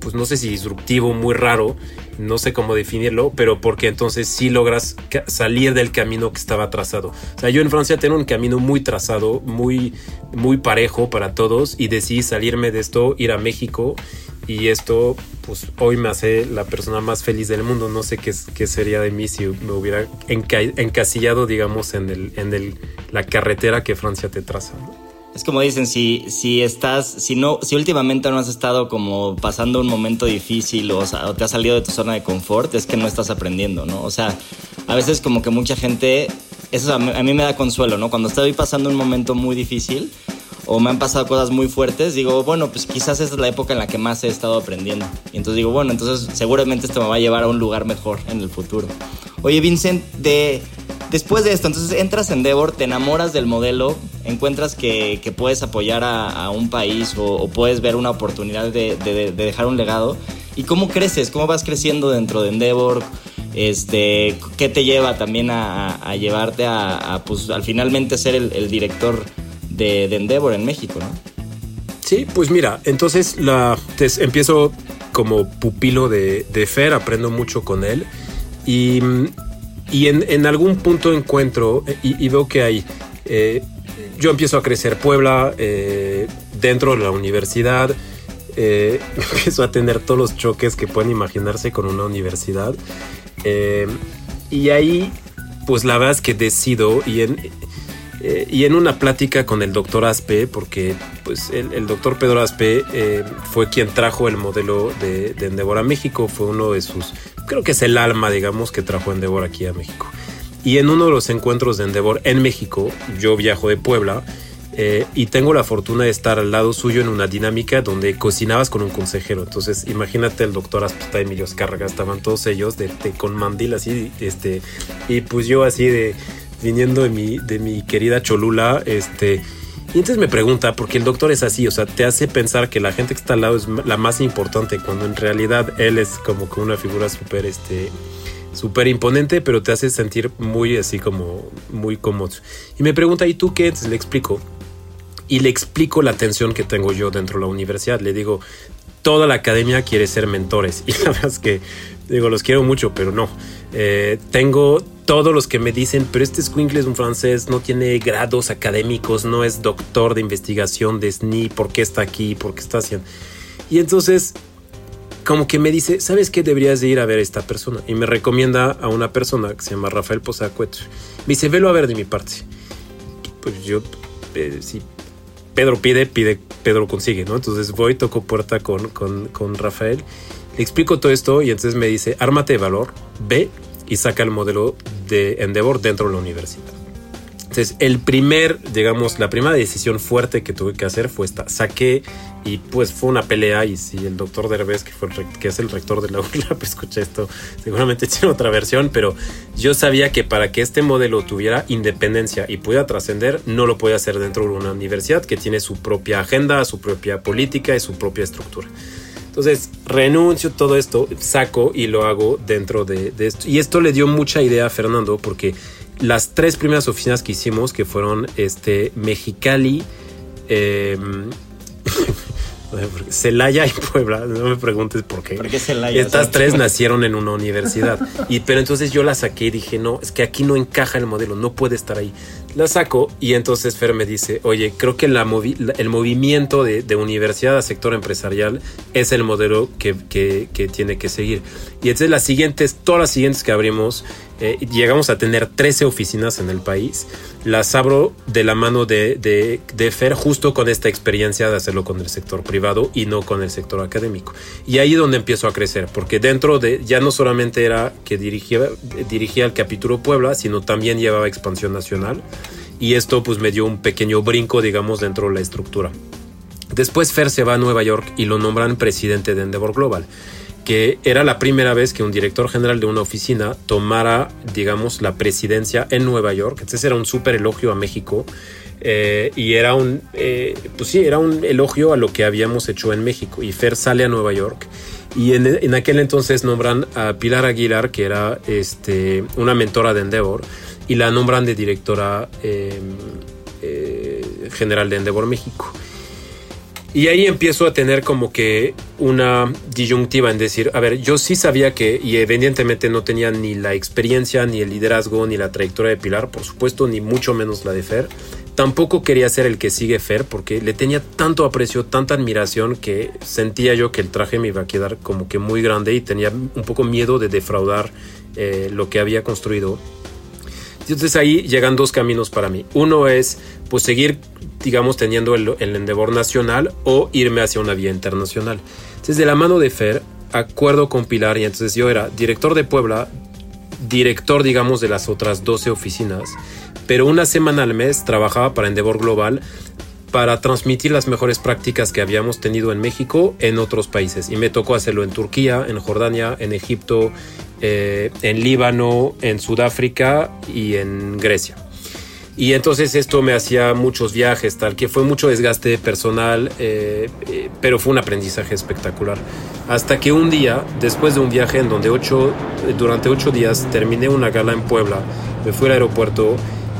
Speaker 6: pues no sé si disruptivo, muy raro, no sé cómo definirlo, pero porque entonces sí logras salir del camino que estaba trazado. O sea, yo en Francia tengo un camino muy trazado, muy, muy parejo para todos y decidí salirme de esto, ir a México y esto pues hoy me hace la persona más feliz del mundo. No sé qué, sería de mí si me hubiera encasillado, digamos, en, el, en el, la carretera que Francia te traza.
Speaker 4: Es como dicen, si, si estás, si no, si últimamente no has estado como pasando un momento difícil o, te has salido de tu zona de confort, es que no estás aprendiendo, ¿no? O sea, a veces como que mucha gente, eso a mí me da consuelo, ¿no? Cuando estoy pasando un momento muy difícil, o me han pasado cosas muy fuertes, digo, bueno, pues quizás esta es la época en la que más he estado aprendiendo. Y entonces digo, bueno, entonces seguramente esto me va a llevar a un lugar mejor en el futuro. Oye, Vincent, de, después de esto, entonces entras en Devor, te enamoras del modelo, encuentras que, que puedes apoyar a, un país o, puedes ver una oportunidad de, de, dejar un legado. ¿Y cómo creces? ¿Cómo vas creciendo dentro de Endeavor? Este, ¿Qué te lleva también a, a llevarte a, pues, al finalmente ser el, el director de, Endeavor en México, ¿no?
Speaker 6: Sí, pues mira, entonces la, empiezo como pupilo de, Fer, aprendo mucho con él y, y en, algún punto encuentro y, veo que hay, eh, yo empiezo a crecer Puebla eh, dentro de la universidad, eh, empiezo a tener todos los choques que pueden imaginarse con una universidad y ahí pues la verdad es que decido y en, eh, y en una plática con el doctor Aspe, porque pues el, doctor Pedro Aspe eh, fue quien trajo el modelo de, de, Endeavor a México, fue uno de sus, creo que es el alma, digamos, que trajo Endeavor aquí a México. Y en uno de los encuentros de Endeavor en México, yo viajo de Puebla, eh, y tengo la fortuna de estar al lado suyo en una dinámica donde cocinabas con un consejero. Entonces, imagínate el doctor Aspita, Emilio Escárraga, estaban todos ellos de, con mandil así, este, y pues yo así de, viniendo de mi, de mi querida Cholula, este... Y entonces me pregunta, porque el doctor es así, o sea, te hace pensar que la gente que está al lado es la más importante, cuando en realidad él es como que una figura súper, este, súper imponente, pero te hace sentir muy así como, muy cómodo. Y me pregunta, ¿y tú qué? Entonces le explico. Y le explico la tensión que tengo yo dentro de la universidad. Le digo, toda la academia quiere ser mentores. Y la verdad es que, digo, los quiero mucho, pero no. Eh, tengo todos los que me dicen, pero este Squinkle es un francés, no tiene grados académicos, no es doctor de investigación de SNI, ¿por qué está aquí? ¿Por qué está haciendo? Y entonces, como que me dice, ¿sabes qué? Deberías de ir a ver a esta persona. Y me recomienda a una persona que se llama Rafael Posacuet. Me dice, velo a ver de mi parte. Pues yo, eh, si Pedro pide, pide, Pedro consigue, ¿no? Entonces voy, toco puerta con, con, con Rafael, le explico todo esto y entonces me dice, ármate de valor, ve y saca el modelo de Endeavor dentro de la universidad. Entonces, el primer, digamos, la primera decisión fuerte que tuve que hacer fue esta. Saqué y pues fue una pelea y si el doctor Derbez, que, fue que es el rector de la URLA, pues escuché esto, seguramente tiene otra versión, pero yo sabía que para que este modelo tuviera independencia y pudiera trascender, no lo podía hacer dentro de una universidad que tiene su propia agenda, su propia política y su propia estructura. Entonces renuncio todo esto, saco y lo hago dentro de, esto. Y esto le dio mucha idea a Fernando porque las tres primeras oficinas que hicimos, que fueron este, Mexicali, eh, Celaya y Puebla, no me preguntes por qué. Estas tres nacieron en una universidad. Y, pero entonces yo la saqué y dije, no, es que aquí no encaja el modelo, no puede estar ahí. La saco y entonces Fer me dice, oye, creo que la el movimiento de, de, universidad a sector empresarial es el modelo que, que, que, tiene que seguir. Y entonces las siguientes, todas las siguientes que abrimos, eh, llegamos a tener 13 oficinas en el país. Las abro de la mano de, Fer justo con esta experiencia de hacerlo con el sector privado y no con el sector académico. Y ahí es donde empiezo a crecer, porque dentro de, ya no solamente era que dirigía, dirigía el capítulo Puebla, sino también llevaba expansión nacional y esto pues me dio un pequeño brinco, digamos, dentro de la estructura. Después Fer se va a Nueva York y lo nombran presidente de Endeavor Global, que era la primera vez que un director general de una oficina tomara, digamos, la presidencia en Nueva York. Entonces era un súper elogio a México eh, y era un, eh, pues sí, era un elogio a lo que habíamos hecho en México. Y Fer sale a Nueva York y en, en aquel entonces nombran a Pilar Aguilar, que era este, una mentora de Endeavor y la nombran de directora eh, general de Endeavor México. Y ahí empiezo a tener como que una disyuntiva en decir, a ver, yo sí sabía que, y evidentemente no tenía ni la experiencia, ni el liderazgo, ni la trayectoria de Pilar, por supuesto, ni mucho menos la de Fer. Tampoco quería ser el que sigue Fer porque le tenía tanto aprecio, tanta admiración que sentía yo que el traje me iba a quedar como que muy grande y tenía un poco miedo de defraudar eh, lo que había construido entonces ahí llegan dos caminos para mí. Uno es pues seguir, digamos, teniendo el, el endeavor nacional o irme hacia una vía internacional. Entonces de la mano de Fer, acuerdo con Pilar y entonces yo era director de Puebla, director, digamos, de las otras 12 oficinas, pero una semana al mes trabajaba para Endeavor Global para transmitir las mejores prácticas que habíamos tenido en México en otros países. Y me tocó hacerlo en Turquía, en Jordania, en Egipto, eh, en Líbano, en Sudáfrica y en Grecia. Y entonces esto me hacía muchos viajes, tal que fue mucho desgaste personal, eh, eh, pero fue un aprendizaje espectacular. Hasta que un día, después de un viaje en donde ocho, durante ocho días terminé una gala en Puebla, me fui al aeropuerto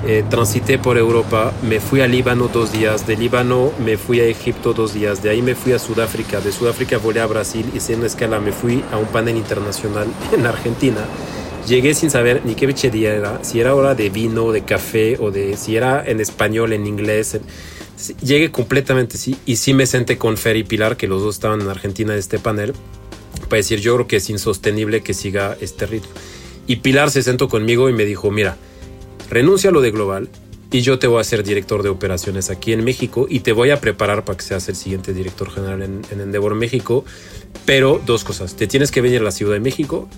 Speaker 6: eh, transité por Europa, me fui a Líbano dos días, de Líbano me fui a Egipto dos días, de ahí me fui a Sudáfrica, de Sudáfrica volé a Brasil, hice una escala, me fui a un panel internacional en Argentina. Llegué sin saber ni qué día era, si era hora de vino, de café o de si era en español, en inglés. Llegué completamente, sí, y sí me senté con Fer y Pilar, que los dos estaban en Argentina en este panel, para decir yo creo que es insostenible que siga este ritmo. Y Pilar se sentó conmigo y me dijo, mira, renuncia a lo de global y yo te voy a ser director de operaciones aquí en México y te voy a preparar para que seas el siguiente director general en, Endeavor México. Pero dos cosas, te tienes que venir a la Ciudad de México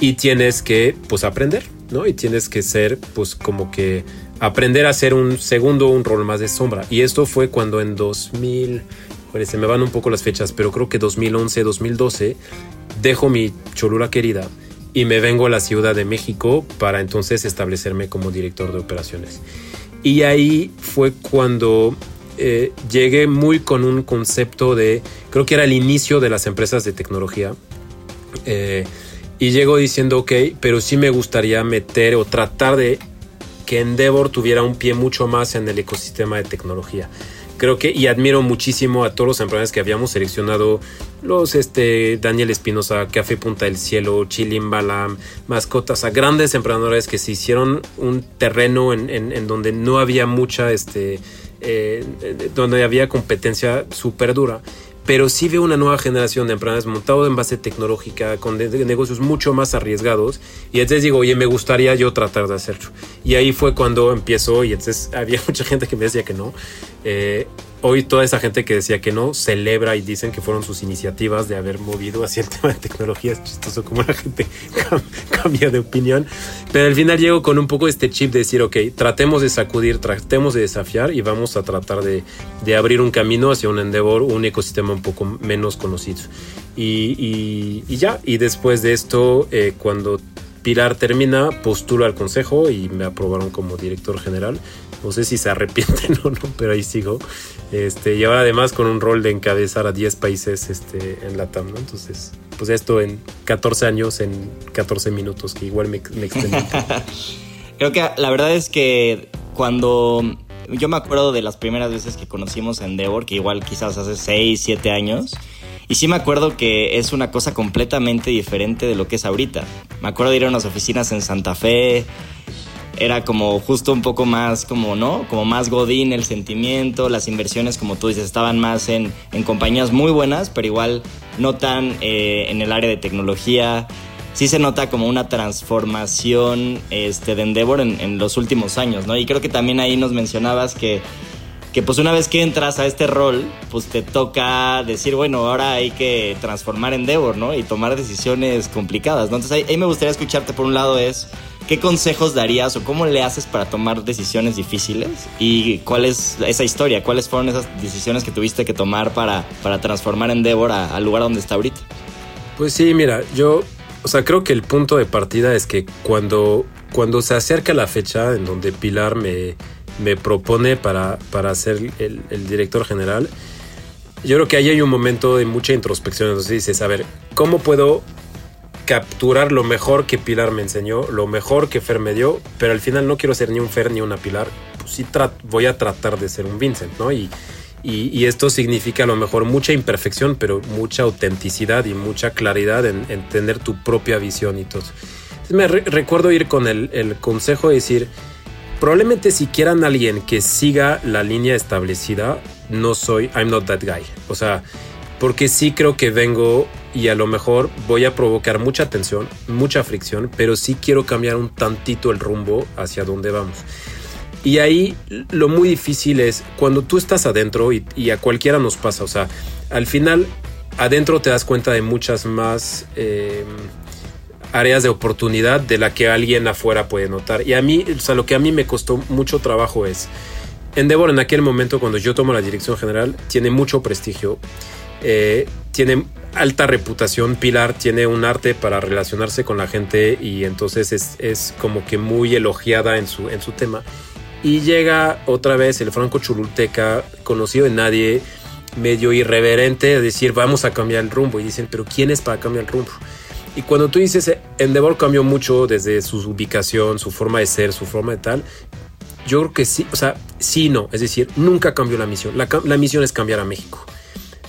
Speaker 6: y tienes que pues aprender, ¿no? Y tienes que ser pues como que aprender a ser un segundo, un rol más de sombra. Y esto fue cuando en 2000, pues se me van un poco las fechas, pero creo que 2011, 2012, dejo mi Cholula querida y me vengo a la Ciudad de México para entonces establecerme como director de operaciones. Y ahí fue cuando eh, llegué muy con un concepto de, creo que era el inicio de las empresas de tecnología. Eh, y llego diciendo, ok, pero sí me gustaría meter o tratar de que Endeavor tuviera un pie mucho más en el ecosistema de tecnología. Creo que y admiro muchísimo a todos los emprendedores que habíamos seleccionado los este Daniel Espinosa, Café Punta del Cielo, Chilim Balam, Mascotas, a grandes emprendedores que se hicieron un terreno en, en, donde no había mucha este eh, donde había competencia súper dura pero sí veo una nueva generación de emprendedores montados en base tecnológica, con negocios mucho más arriesgados. Y entonces digo, oye, me gustaría yo tratar de hacerlo. Y ahí fue cuando empiezo, y entonces había mucha gente que me decía que no. Eh, hoy toda esa gente que decía que no celebra y dicen que fueron sus iniciativas de haber movido hacia el tema de tecnología. Es chistoso como la gente cambia de opinión. Pero al final llego con un poco este chip de decir, ok, tratemos de sacudir, tratemos de desafiar y vamos a tratar de, de abrir un camino hacia un endeavor, un ecosistema un poco menos conocido. Y, y, ya, y después de esto, eh, cuando Pilar termina, postulo al consejo y me aprobaron como director general. No sé si se arrepienten o no, pero ahí sigo. Este, y ahora además con un rol de encabezar a 10 países este, en la TAM, ¿no? Entonces, pues esto en 14 años, en 14 minutos, que igual me, me extendí.
Speaker 4: Creo que la verdad es que cuando yo me acuerdo de las primeras veces que conocimos a Endeavor, que igual quizás hace 6, 7 años, y sí me acuerdo que es una cosa completamente diferente de lo que es ahorita. Me acuerdo de ir a unas oficinas en Santa Fe, era como justo un poco más como, ¿no? Como más godín el sentimiento, las inversiones, como tú dices, estaban más en, en compañías muy buenas, pero igual no tan eh, en el área de tecnología. Sí se nota como una transformación este, de Endeavor en, los últimos años, ¿no? Y creo que también ahí nos mencionabas que que pues una vez que entras a este rol, pues te toca decir, bueno, ahora hay que transformar Endeavor, ¿no? Y tomar decisiones complicadas, ¿no? Entonces ahí, me gustaría escucharte por un lado es, ¿qué consejos darías o cómo le haces para tomar decisiones difíciles? ¿Y cuál es esa historia? ¿Cuáles fueron esas decisiones que tuviste que tomar para, para transformar Endeavor al lugar donde está ahorita?
Speaker 6: Pues sí, mira, yo, o sea, creo que el punto de partida es que cuando, cuando se acerca la fecha en donde Pilar me me propone para, para ser el, director general, yo creo que ahí hay un momento de mucha introspección. Entonces dices, a ver, ¿cómo puedo capturar lo mejor que Pilar me enseñó, lo mejor que Fer me dio, pero al final no quiero ser ni un Fer ni una Pilar, pues sí voy a tratar de ser un Vincent, ¿no? Y, esto significa a lo mejor mucha imperfección, pero mucha autenticidad y mucha claridad en, tener tu propia visión y todo. Me recuerdo ir con el, el consejo de decir, probablemente si quieran alguien que siga la línea establecida, no soy, I'm not that guy. O sea, porque sí creo que vengo y a lo mejor voy a provocar mucha tensión, mucha fricción, pero sí quiero cambiar un tantito el rumbo hacia donde vamos. Y ahí lo muy difícil es cuando tú estás adentro y, a cualquiera nos pasa, o sea, al final adentro te das cuenta de muchas más... Eh, áreas de oportunidad de la que alguien afuera puede notar. Y a mí, o sea, lo que a mí me costó mucho trabajo es, Endeavor en aquel momento cuando yo tomo la dirección general tiene mucho prestigio, eh, tiene alta reputación, Pilar tiene un arte para relacionarse con la gente y entonces es, es como que muy elogiada en su, en su tema. Y llega otra vez el Franco Chululteca, conocido de nadie, medio irreverente, a decir vamos a cambiar el rumbo. Y dicen, pero ¿quién es para cambiar el rumbo? Y cuando tú dices, Endeavor cambió mucho desde su ubicación, su forma de ser, su forma de tal, yo creo que sí, o sea, sí no, es decir, nunca cambió la misión. La, misión es cambiar a México.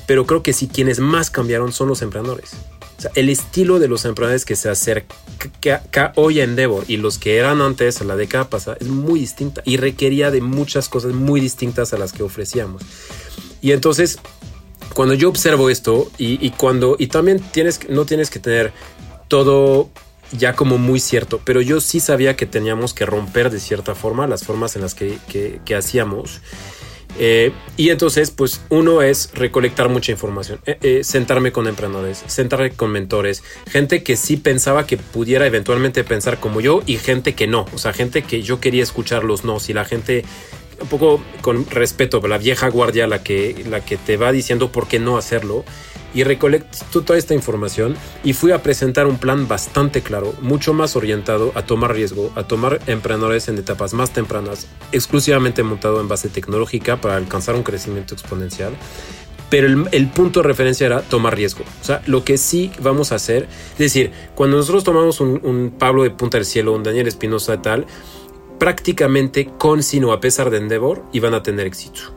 Speaker 6: Pero creo que sí, quienes más cambiaron son los emprendedores. O sea, el estilo de los emprendedores que se acerca hoy a Endeavor y los que eran antes, a la década pasada, es muy distinta y requería de muchas cosas muy distintas a las que ofrecíamos. Y entonces, cuando yo observo esto y, cuando, y también tienes, no tienes que tener todo ya como muy cierto, pero yo sí sabía que teníamos que romper de cierta forma las formas en las que, hacíamos. Eh, y entonces, pues uno es recolectar mucha información, eh, eh, sentarme con emprendedores, sentarme con mentores, gente que sí pensaba que pudiera eventualmente pensar como yo y gente que no, o sea, gente que yo quería escuchar los no, si la gente un poco con respeto, la vieja guardia la que, la que te va diciendo por qué no hacerlo y recolecto toda esta información y fui a presentar un plan bastante claro, mucho más orientado a tomar riesgo, a tomar emprendedores en etapas más tempranas, exclusivamente montado en base tecnológica para alcanzar un crecimiento exponencial. Pero el, punto de referencia era tomar riesgo. O sea, lo que sí vamos a hacer, es decir, cuando nosotros tomamos un, Pablo de Punta del Cielo, un Daniel Espinosa tal, prácticamente con sino a pesar de Endeavor iban a tener éxito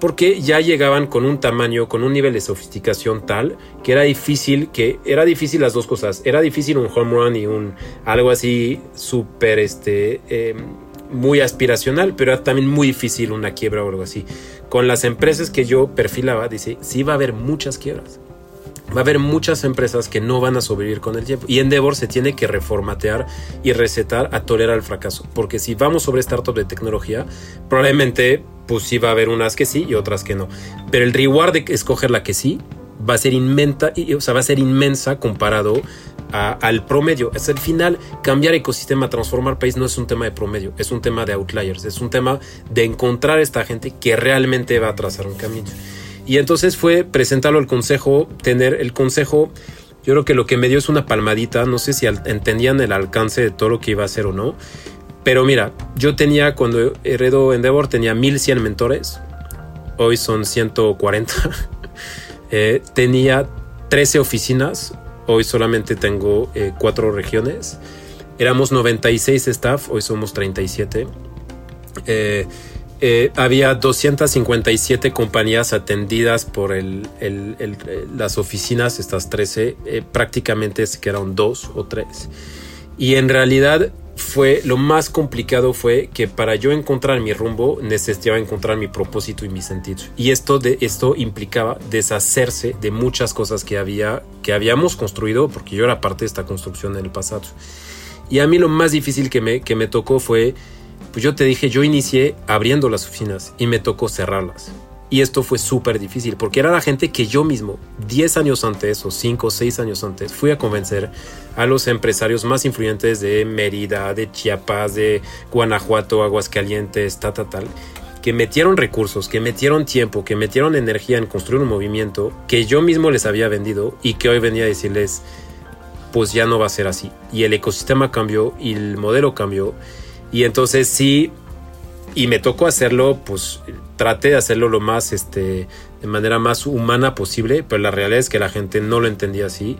Speaker 6: porque ya llegaban con un tamaño, con un nivel de sofisticación tal que era difícil, que era difícil las dos cosas. Era difícil un home run y un algo así súper, este, em, muy aspiracional, pero era también muy difícil una quiebra o algo así. Con las empresas que yo perfilaba, dice, sí va a haber muchas quiebras. Va a haber muchas empresas que no van a sobrevivir con el tiempo. Y Endeavor se tiene que reformatear y recetar a tolerar el fracaso. Porque si vamos sobre startup de tecnología, probablemente pues sí va a haber unas que sí y otras que no. Pero el reward de escoger la que sí va a ser inmensa, o sea, va a ser inmensa comparado al promedio. Es el final, cambiar ecosistema, transformar país no es un tema de promedio, es un tema de outliers, es un tema de encontrar esta gente que realmente va a trazar un camino. Y entonces fue presentarlo al consejo, tener el consejo, yo creo que lo que me dio es una palmadita, no sé si entendían el alcance de todo lo que iba a hacer o no, pero mira, yo tenía cuando heredo Endeavor tenía 1100 mentores, hoy son 140, eh, tenía 13 oficinas, hoy solamente tengo 4 eh, regiones, éramos 96 staff, hoy somos 37. Eh, eh, había 257 compañías atendidas por el, las oficinas, estas 13, eh, prácticamente se quedaron dos o tres. Y en realidad fue lo más complicado fue que para yo encontrar mi rumbo necesitaba encontrar mi propósito y mi sentido. Y esto, de, esto implicaba deshacerse de muchas cosas que, había, que habíamos construido, porque yo era parte de esta construcción en el pasado. Y a mí lo más difícil que me, que me tocó fue pues yo te dije, yo inicié abriendo las oficinas y me tocó cerrarlas. Y esto fue súper difícil porque era la gente que yo mismo, 10 años antes o 5 o 6 años antes, fui a convencer a los empresarios más influyentes de Mérida, de Chiapas, de Guanajuato, Aguascalientes, ta, ta, tal, que metieron recursos, que metieron tiempo, que metieron energía en construir un movimiento que yo mismo les había vendido y que hoy venía a decirles, pues ya no va a ser así. Y el ecosistema cambió y el modelo cambió y entonces sí, y me tocó hacerlo, pues traté de hacerlo lo más, este, de manera más humana posible, pero la realidad es que la gente no lo entendía así.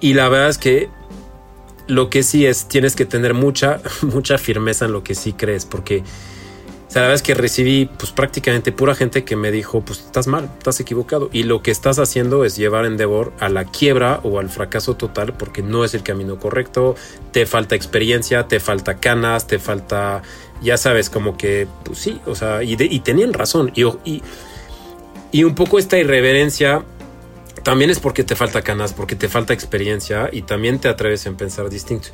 Speaker 6: Y la verdad es que lo que sí es, tienes que tener mucha, mucha firmeza en lo que sí crees, porque o sea, la verdad es que recibí pues prácticamente pura gente que me dijo, pues estás mal, estás equivocado. Y lo que estás haciendo es llevar Endeavor a la quiebra o al fracaso total porque no es el camino correcto, te falta experiencia, te falta canas, te falta, ya sabes, como que, pues sí, o sea, y, tenían razón. Y, y, un poco esta irreverencia también es porque te falta canas, porque te falta experiencia y también te atreves a pensar distinto.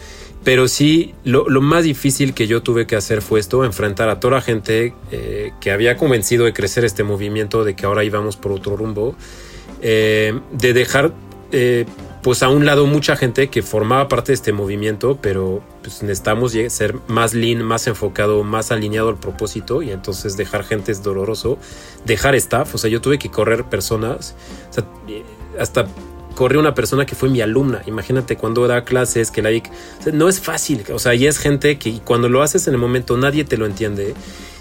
Speaker 6: Pero sí, lo, más difícil que yo tuve que hacer fue esto, enfrentar a toda la gente eh, que había convencido de crecer este movimiento, de que ahora íbamos por otro rumbo, eh, de dejar eh, pues a un lado mucha gente que formaba parte de este movimiento, pero pues necesitamos ser más lean, más enfocado, más alineado al propósito y entonces dejar gente es doloroso, dejar staff, o sea, yo tuve que correr personas, o sea, hasta corrí una persona que fue mi alumna. Imagínate cuando da clases, que la no es fácil, o sea, y es gente que cuando lo haces en el momento nadie te lo entiende.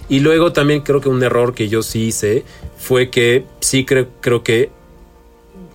Speaker 6: Y luego también creo que un error que yo sí hice fue que sí creo, creo que,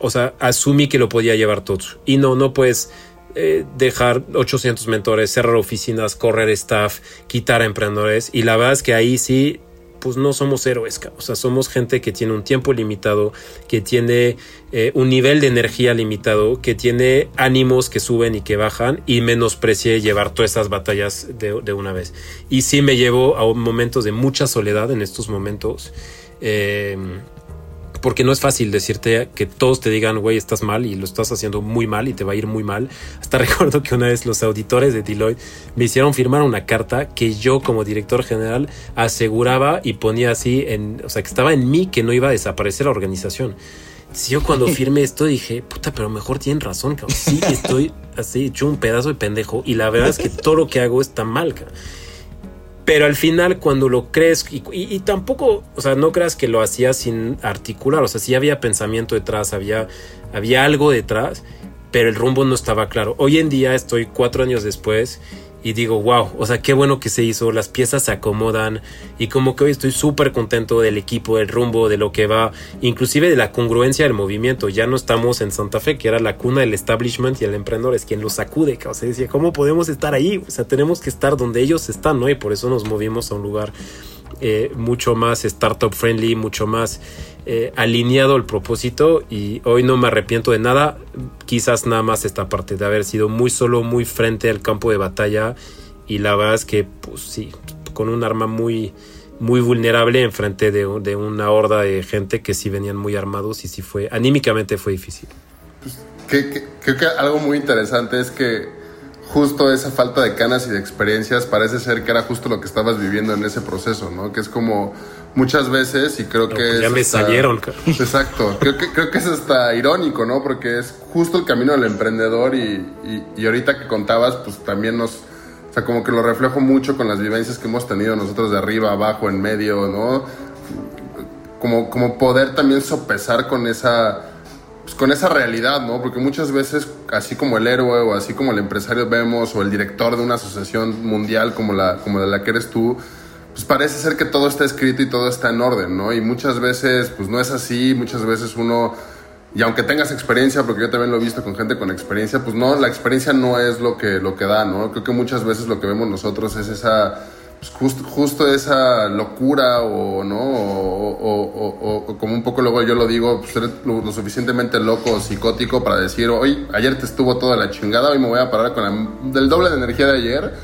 Speaker 6: o sea, asumí que lo podía llevar todo. Y no, no puedes eh, dejar 800 mentores, cerrar oficinas, correr staff, quitar a emprendedores. Y la verdad es que ahí sí pues no somos héroes, o sea, somos gente que tiene un tiempo limitado, que tiene eh, un nivel de energía limitado, que tiene ánimos que suben y que bajan y menosprecié llevar todas esas batallas de, una vez. Y sí me llevo a momentos de mucha soledad en estos momentos. Eh, porque no es fácil decirte que todos te digan, güey, estás mal y lo estás haciendo muy mal y te va a ir muy mal. Hasta recuerdo que una vez los auditores de Deloitte me hicieron firmar una carta que yo como director general aseguraba y ponía así, en, o sea, que estaba en mí que no iba a desaparecer la organización. Si yo cuando firmé esto dije, puta, pero mejor tienen razón, cabrón. Sí, estoy así hecho un pedazo de pendejo y la verdad es que todo lo que hago está mal, cabrón. Pero al final, cuando lo crees, y, tampoco, o sea, no creas que lo hacía sin articular, o sea, sí había pensamiento detrás, había, había algo detrás, pero el rumbo no estaba claro. Hoy en día estoy cuatro años después y digo, wow, o sea, qué bueno que se hizo, las piezas se acomodan y como que hoy estoy súper contento del equipo, del rumbo, de lo que va, inclusive de la congruencia del movimiento. Ya no estamos en Santa Fe, que era la cuna del establishment y el emprendedor es quien lo sacude, o sea, decía, ¿cómo podemos estar ahí? O sea, tenemos que estar donde ellos están, ¿no? Y por eso nos movimos a un lugar eh, mucho más startup friendly, mucho más eh, alineado al propósito y hoy no me arrepiento de nada, quizás nada más esta parte de haber sido muy solo, muy frente al campo de batalla y la verdad es que pues sí, con un arma muy muy vulnerable enfrente de, de una horda de gente que sí venían muy armados y sí fue, anímicamente fue difícil.
Speaker 5: Pues, creo que algo muy interesante es que justo esa falta de canas y de experiencias parece ser que era justo lo que estabas viviendo en ese proceso, ¿no? Que es como muchas veces y creo que...
Speaker 6: Pues ya me salieron.
Speaker 5: Exacto, creo que, creo que es hasta irónico, ¿no? Porque es justo el camino del emprendedor y, y, ahorita que contabas, pues también nos... O sea, como que lo reflejo mucho con las vivencias que hemos tenido nosotros de arriba, abajo, en medio, ¿no? Como, como poder también sopesar con esa pues, con esa realidad, ¿no? Porque muchas veces, así como el héroe o así como el empresario vemos o el director de una asociación mundial como la, como la que eres tú, pues parece ser que todo está escrito y todo está en orden, ¿no? Y muchas veces, pues no es así, muchas veces uno, y aunque tengas experiencia, porque yo también lo he visto con gente con experiencia, pues no, la experiencia no es lo que, lo que da, ¿no? Creo que muchas veces lo que vemos nosotros es esa pues justo, esa locura o, ¿no? O, como un poco luego yo lo digo, pues, lo, suficientemente loco o psicótico para decir, hoy, ayer te estuvo toda la chingada, hoy me voy a parar con el doble de energía de ayer,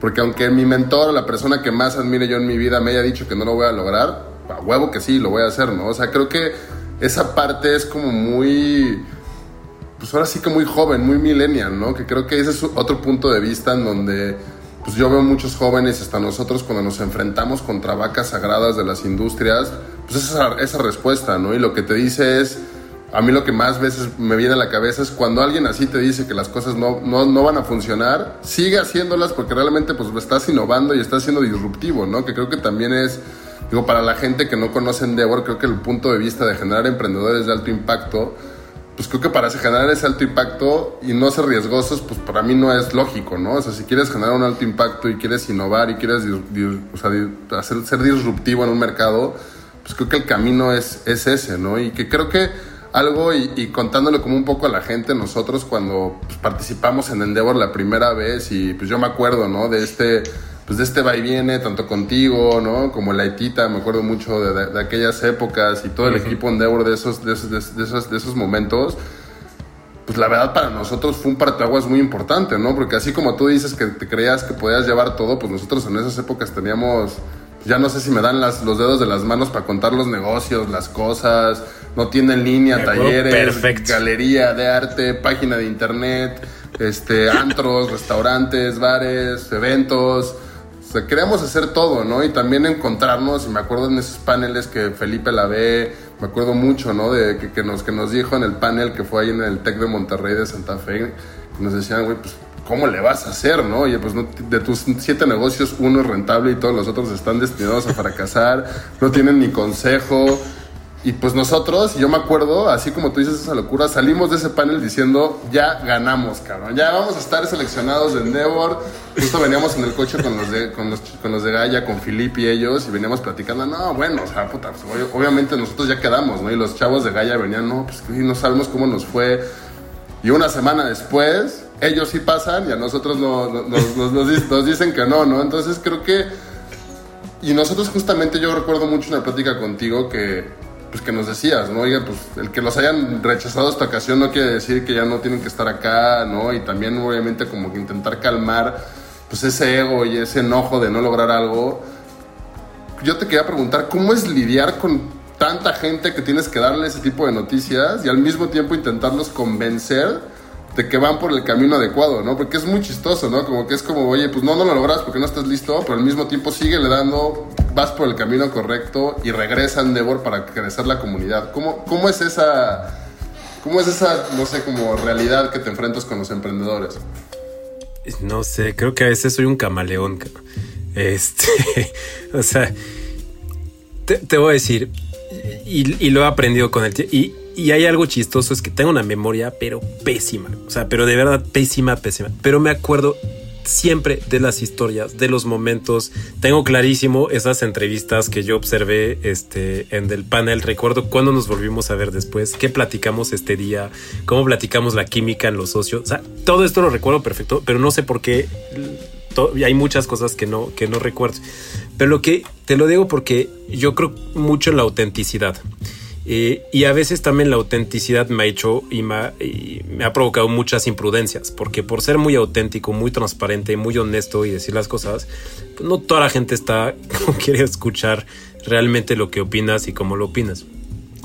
Speaker 5: porque aunque mi mentor, la persona que más admire yo en mi vida, me haya dicho que no lo voy a lograr, a huevo que sí, lo voy a hacer, ¿no? O sea, creo que esa parte es como muy pues ahora sí que muy joven, muy millennial, ¿no? Que creo que ese es otro punto de vista en donde pues yo veo muchos jóvenes, hasta nosotros cuando nos enfrentamos contra vacas sagradas de las industrias, pues esa, esa respuesta, ¿no? Y lo que te dice es, a mí lo que más veces me viene a la cabeza es cuando alguien así te dice que las cosas no, no, no van a funcionar, sigue haciéndolas porque realmente pues estás innovando y estás siendo disruptivo, ¿no? Que creo que también es, digo, para la gente que no conoce Endeavor, creo que el punto de vista de generar emprendedores de alto impacto, pues creo que para generar ese alto impacto y no ser riesgosos, pues para mí no es lógico, ¿no? O sea, si quieres generar un alto impacto y quieres innovar y quieres hacer, ser disruptivo en un mercado, pues creo que el camino es, es ese, ¿no? Y que creo que algo, y, y contándole como un poco a la gente, nosotros cuando pues, participamos en Endeavor la primera vez, y pues yo me acuerdo, ¿no? De este pues de este va y viene, tanto contigo, ¿no? Como la Itita, me acuerdo mucho de, aquellas épocas y todo el equipo Endeavor de esos, de esos, de, esos, de esos momentos. Pues la verdad para nosotros fue un parteaguas muy importante, ¿no? Porque así como tú dices que te creías que podías llevar todo, pues nosotros en esas épocas teníamos, ya no sé si me dan las, los dedos de las manos para contar los negocios, las cosas, no tienen línea, talleres, galería de arte, página de internet, este, antros, restaurantes, bares, eventos sea, queríamos hacer todo, ¿no? Y también encontrarnos, y me acuerdo en esos paneles que Felipe la ve, me acuerdo mucho, ¿no? De que, que, nos, que nos dijo en el panel que fue ahí en el TEC de Monterrey de Santa Fe, que nos decían, güey, pues, ¿cómo le vas a hacer, no? Oye, pues no, de tus siete negocios, uno es rentable y todos los otros están destinados a fracasar, no tienen ni consejo. Y pues nosotros, yo me acuerdo, así como tú dices esa locura, salimos de ese panel diciendo, ya ganamos, cabrón, ya vamos a estar seleccionados de Endeavor. Justo veníamos en el coche con los de, con los, con los de Gaia, con Filip y ellos, y veníamos platicando, no, bueno, o sea, puta, pues, obviamente nosotros ya quedamos, ¿no? Y los chavos de Gaia venían, no, pues no sabemos cómo nos fue. Y una semana después, ellos sí pasan y a nosotros nos, nos dicen que no, ¿no? Entonces creo que... Y nosotros justamente yo recuerdo mucho una plática contigo que pues que nos decías, ¿no? Oiga, pues el que los hayan rechazado esta ocasión no quiere decir que ya no tienen que estar acá, ¿no? Y también obviamente como que intentar calmar pues ese ego y ese enojo de no lograr algo. Yo te quería preguntar, ¿cómo es lidiar con tanta gente que tienes que darle ese tipo de noticias y al mismo tiempo intentarlos convencer de que van por el camino adecuado, ¿no? Porque es muy chistoso, ¿no? Como que es como, oye, pues no, no lo logras porque no estás listo, pero al mismo tiempo sigue le dando, vas por el camino correcto y regresa a Endeavor para crecer la comunidad. ¿Cómo, cómo es esa, cómo es esa, no sé, como realidad que te enfrentas con los emprendedores?
Speaker 6: No sé, creo que a veces soy un camaleón. Este, o sea, te, voy a decir, y, lo he aprendido con el tiempo, y y hay algo chistoso, es que tengo una memoria, pero pésima. O sea, pero de verdad pésima, pésima. Pero me acuerdo siempre de las historias, de los momentos. Tengo clarísimo esas entrevistas que yo observé este, en el panel. Recuerdo cuándo nos volvimos a ver después, qué platicamos este día, cómo platicamos la química en los socios. Todo esto lo recuerdo perfecto, pero no sé por qué. Hay muchas cosas que no, que no recuerdo. Pero lo que te lo digo porque yo creo mucho en la autenticidad. Eh, y a veces también la autenticidad me ha hecho y me, ha, provocado muchas imprudencias, porque por ser muy auténtico, muy transparente, muy honesto y decir las cosas, pues no toda la gente está quiere escuchar realmente lo que opinas y cómo lo opinas.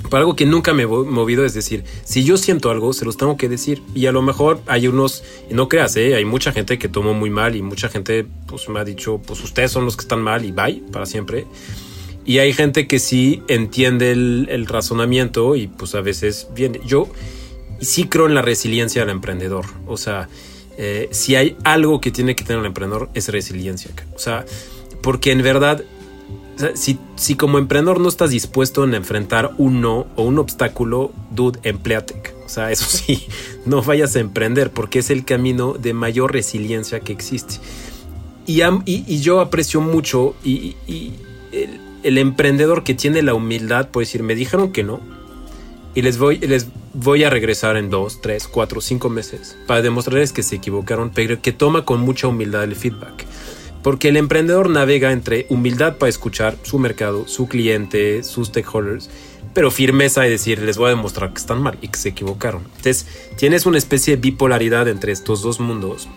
Speaker 6: Pero algo que nunca me he movido es decir, si yo siento algo, se los tengo que decir. Y a lo mejor hay unos, y no creas, ¿eh? hay mucha gente que tomó muy mal y mucha gente pues me ha dicho, pues ustedes son los que están mal y bye para siempre. Y hay gente que sí entiende el, el razonamiento y pues a veces viene. Yo sí creo en la resiliencia del emprendedor. O sea, eh, si hay algo que tiene que tener un emprendedor es resiliencia. O sea, porque en verdad, si, si, como emprendedor no estás dispuesto a enfrentar un no o un obstáculo, dude, empleate. O sea, eso sí, no vayas a emprender porque es el camino de mayor resiliencia que existe. Y, y, yo aprecio mucho y, el, el, emprendedor que tiene la humildad puede decir, me dijeron que no y les voy, les voy a regresar en dos, tres, cuatro, cinco meses para demostrarles que se equivocaron, pero que toma con mucha humildad el feedback. Porque el emprendedor navega entre humildad para escuchar su mercado, su cliente, sus stakeholders, pero firmeza y decir, les voy a demostrar que están mal y que se equivocaron. Entonces, tienes una especie de bipolaridad entre estos dos mundos.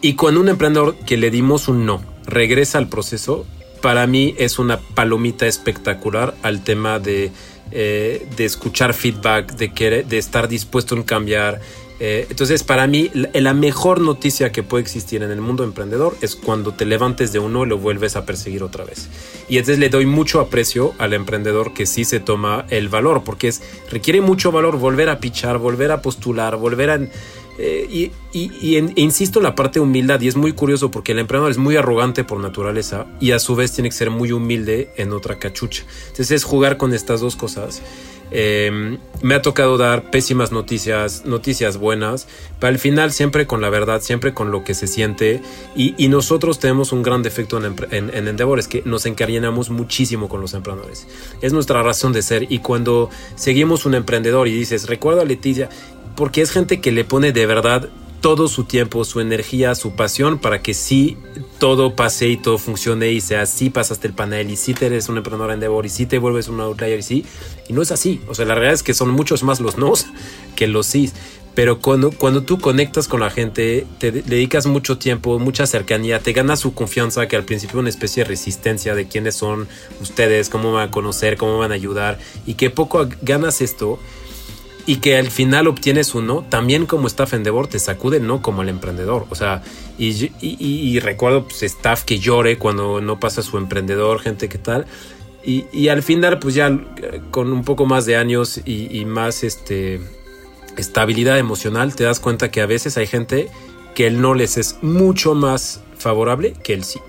Speaker 6: Y cuando un emprendedor que le dimos un no regresa al proceso, para mí es una palomita espectacular al tema de eh, de escuchar feedback, de, querer, de estar dispuesto en cambiar. Eh, entonces, para mí, la, mejor noticia que puede existir en el mundo emprendedor es cuando te levantes de uno y lo vuelves a perseguir otra vez. Y entonces le doy mucho aprecio al emprendedor que sí se toma el valor, porque es, requiere mucho valor volver a pichar, volver a postular, volver a eh, y, e insisto en la parte humildad, y es muy curioso porque el emprendedor es muy arrogante por naturaleza y a su vez tiene que ser muy humilde en otra cachucha. Entonces es jugar con estas dos cosas. Em, me ha tocado dar pésimas noticias, noticias buenas, pero al final siempre con la verdad, siempre con lo que se siente. Y, nosotros tenemos un gran defecto en, en, en, Endeavor, es que nos encariñamos muchísimo con los emprendedores. Es nuestra razón de ser. Y cuando seguimos un emprendedor y dices, recuerdo a Leticia, porque es gente que le pone de verdad todo su tiempo, su energía, su pasión para que sí todo pase y todo funcione y sea sí pasaste el panel y sí te eres un emprendedor Endeavor y sí te vuelves un outlier y sí. Y no es así. O sea, la realidad es que son muchos más los nos que los sí. Pero cuando, cuando tú conectas con la gente, te dedicas mucho tiempo, mucha cercanía, te ganas su confianza, que al principio una especie de resistencia de quiénes son ustedes, cómo van a conocer, cómo van a ayudar, y que poco ganas esto, y que al final obtienes uno, también como staff Endeavor te sacude no como el emprendedor. O sea, y, recuerdo pues, staff que llore cuando no pasa su emprendedor, gente que tal. Y, al final, pues ya con un poco más de años y, más este, estabilidad emocional, te das cuenta que a veces hay gente que el no les es mucho más favorable que el sí.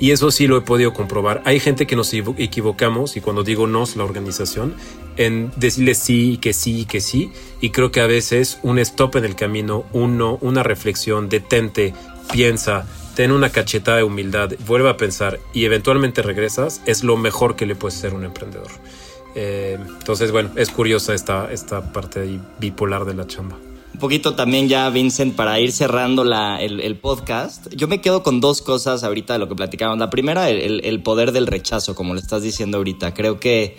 Speaker 6: Y eso sí lo he podido comprobar. Hay gente que nos equivocamos, y cuando digo nos, la organización, en decirle sí, que sí, que sí. Y creo que a veces un stop en el camino, uno, una reflexión, detente, piensa, ten una cachetada de humildad, vuelve a pensar y eventualmente regresas, es lo mejor que le puede ser un emprendedor. Eh, entonces, bueno, es curiosa esta, esta parte bipolar de la chamba
Speaker 4: un poquito también ya, Vincent, para ir cerrando la, el, podcast, yo me quedo con dos cosas ahorita de lo que platicaban. La primera, el, el, poder del rechazo, como le estás diciendo ahorita. Creo que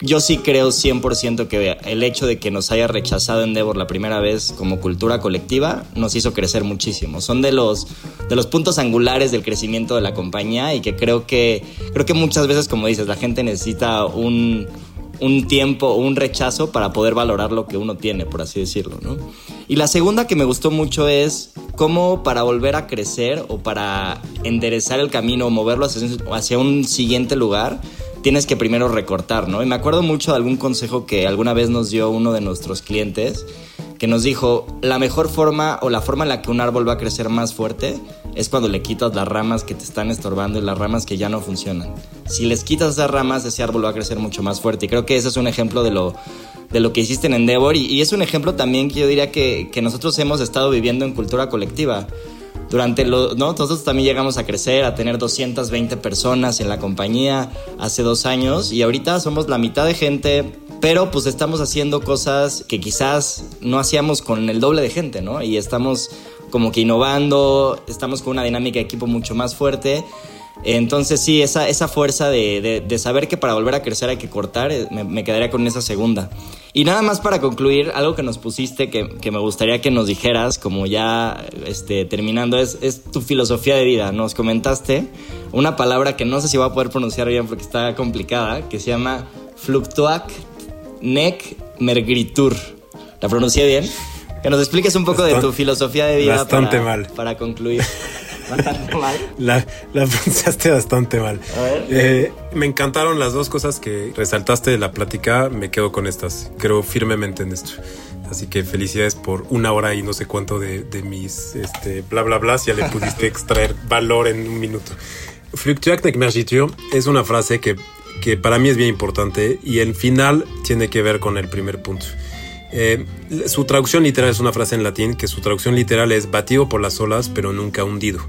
Speaker 4: yo sí creo 100% que el hecho de que nos haya rechazado Endeavor la primera vez como cultura colectiva nos hizo crecer muchísimo. Son de los, de los puntos angulares del crecimiento de la compañía y que creo que, creo que muchas veces, como dices, la gente necesita un un tiempo un rechazo para poder valorar lo que uno tiene, por así decirlo, ¿no? Y la segunda que me gustó mucho es cómo para volver a crecer o para enderezar el camino o moverlo hacia, un siguiente lugar, tienes que primero recortar, ¿no? Y me acuerdo mucho de algún consejo que alguna vez nos dio uno de nuestros clientes, que nos dijo, la mejor forma o la forma en la que un árbol va a crecer más fuerte es cuando le quitas las ramas que te están estorbando y las ramas que ya no funcionan. Si les quitas esas ramas, ese árbol va a crecer mucho más fuerte. Y creo que ese es un ejemplo de lo, de lo que hiciste en Endeavor y, es un ejemplo también que yo diría que, que nosotros hemos estado viviendo en cultura colectiva durante lo, ¿no? Nosotros también llegamos a crecer, a tener 220 personas en la compañía hace dos años y ahorita somos la mitad de gente, pero pues estamos haciendo cosas que quizás no hacíamos con el doble de gente, ¿no? Y estamos como que innovando, estamos con una dinámica de equipo mucho más fuerte. Entonces sí, esa, esa fuerza de, de, saber que para volver a crecer hay que cortar, eh, me, me, quedaría con esa segunda. Y nada más para concluir, algo que nos pusiste que, que me gustaría que nos dijeras, como ya este, terminando, es, es, tu filosofía de vida. Nos comentaste una palabra que no sé si voy a poder pronunciar bien porque está complicada, que se llama fluctuac nec mergritur. ¿La pronuncié bien? Que nos expliques un poco de tu filosofía de vida.
Speaker 6: Bastante mal.
Speaker 4: Para concluir.
Speaker 6: La, la pronunciaste bastante mal.
Speaker 4: A ver.
Speaker 6: Eh, me encantaron las dos cosas que resaltaste de la plática. Me quedo con estas. Creo firmemente en esto. Así que felicidades por una hora y no sé cuánto de, de mis este, bla bla bla. Ya le pudiste extraer valor en un minuto. Fluctuac mergiture es una frase que, que para mí es bien importante y el final tiene que ver con el primer punto. Eh, su traducción literal es una frase en latín que su traducción literal es batido por las olas pero nunca hundido.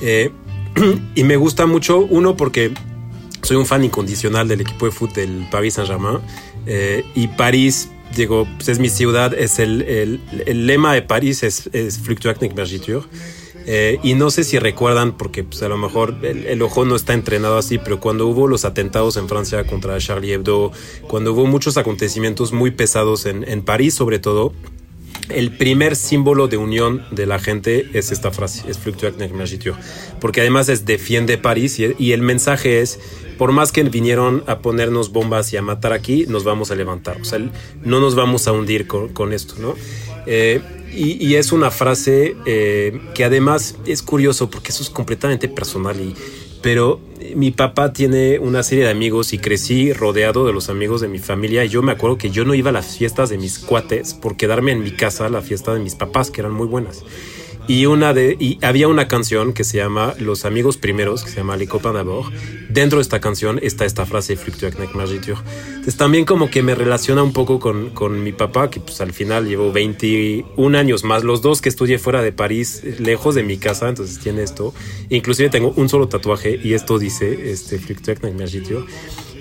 Speaker 6: Eh, y me gusta mucho, uno, porque soy un fan incondicional del equipo de fútbol del Paris Saint-Germain eh, y París, digo, pues es mi ciudad, es el, el, lema de París es, es Fluctuac. Eh, y no sé si recuerdan, porque pues, a lo mejor el, el, ojo no está entrenado así, pero cuando hubo los atentados en Francia contra Charlie Hebdo, cuando hubo muchos acontecimientos muy pesados en, en París sobre todo, el primer símbolo de unión de la gente es esta frase, es porque además es defiende París y, y, el mensaje es, por más que vinieron a ponernos bombas y a matar aquí, nos vamos a levantar, o sea, no nos vamos a hundir con, con esto, ¿no? Eh, y, es una frase eh, que además es curioso porque eso es completamente personal pero mi papá tiene una serie de amigos y crecí rodeado de los amigos de mi familia y yo me acuerdo que yo no iba a las fiestas de mis cuates por quedarme en mi casa a la fiesta de mis papás que eran muy buenas y una de y había una canción que se llama Los amigos primeros que se llama Les copains d'abord. Dentro de esta canción está esta frase Fluctuac mergiture entonces también como que me relaciona un poco con, con mi papá que pues al final llevo 21 años más los dos que estudié fuera de París lejos de mi casa entonces tiene esto. Inclusive tengo un solo tatuaje y esto dice este Fluctuac mergiture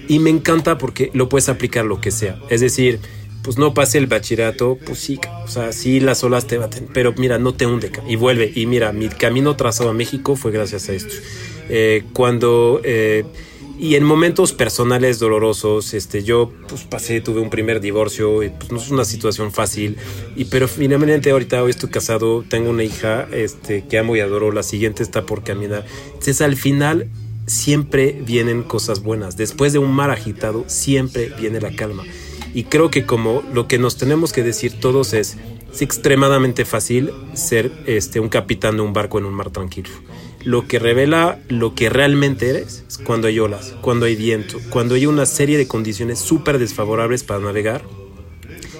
Speaker 6: y me encanta porque lo puedes aplicar lo que sea. Es decir pues no pase el bachillerato, pues sí, o sea, sí las olas te baten, pero mira, no te hunde y vuelve. Y mira, mi camino trazado a México fue gracias a esto. Eh, cuando eh, y en momentos personales dolorosos, este, yo pues pasé, tuve un primer divorcio, y, pues no es una situación fácil, y pero finalmente ahorita hoy estoy casado, tengo una hija, este, que amo y adoro, la siguiente está por caminar. Entonces al final siempre vienen cosas buenas. Después de un mar agitado, siempre viene la calma. Y creo que como lo que nos tenemos que decir todos es, es extremadamente fácil ser este, un capitán de un barco en un mar tranquilo. Lo que revela lo que realmente eres es cuando hay olas, cuando hay viento, cuando hay una serie de condiciones súper desfavorables para navegar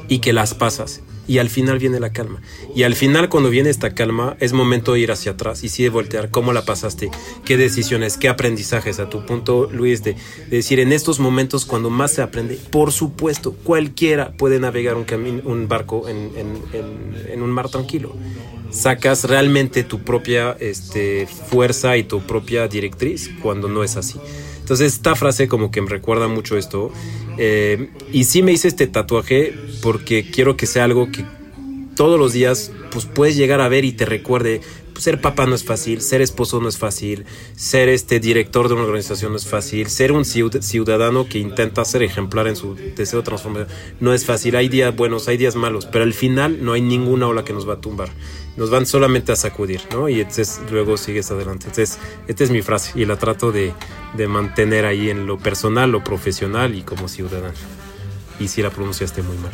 Speaker 6: y que las pasas. Y al final viene la calma. Y al final cuando viene esta calma es momento de ir hacia atrás y sí de voltear cómo la pasaste, qué decisiones, qué aprendizajes. A tu punto, Luis, de, de decir en estos momentos cuando más se aprende, por supuesto, cualquiera puede navegar un, camino, un barco en, en, en, un mar tranquilo sacas realmente tu propia este, fuerza y tu propia directriz cuando no es así. Entonces esta frase como que me recuerda mucho esto. Eh, y sí me hice este tatuaje porque quiero que sea algo que todos los días pues puedes llegar a ver y te recuerde. Pues, ser papá no es fácil, ser esposo no es fácil, ser este director de una organización no es fácil, ser un ciudadano que intenta ser ejemplar en su deseo de transformación no es fácil. Hay días buenos, hay días malos, pero al final no hay ninguna ola que nos va a tumbar nos van solamente a sacudir, ¿no? Y entonces luego sigues adelante. Entonces, esta es mi frase y la trato de, de mantener ahí en lo personal, lo profesional y como ciudadano. Y si la pronunciaste muy mal.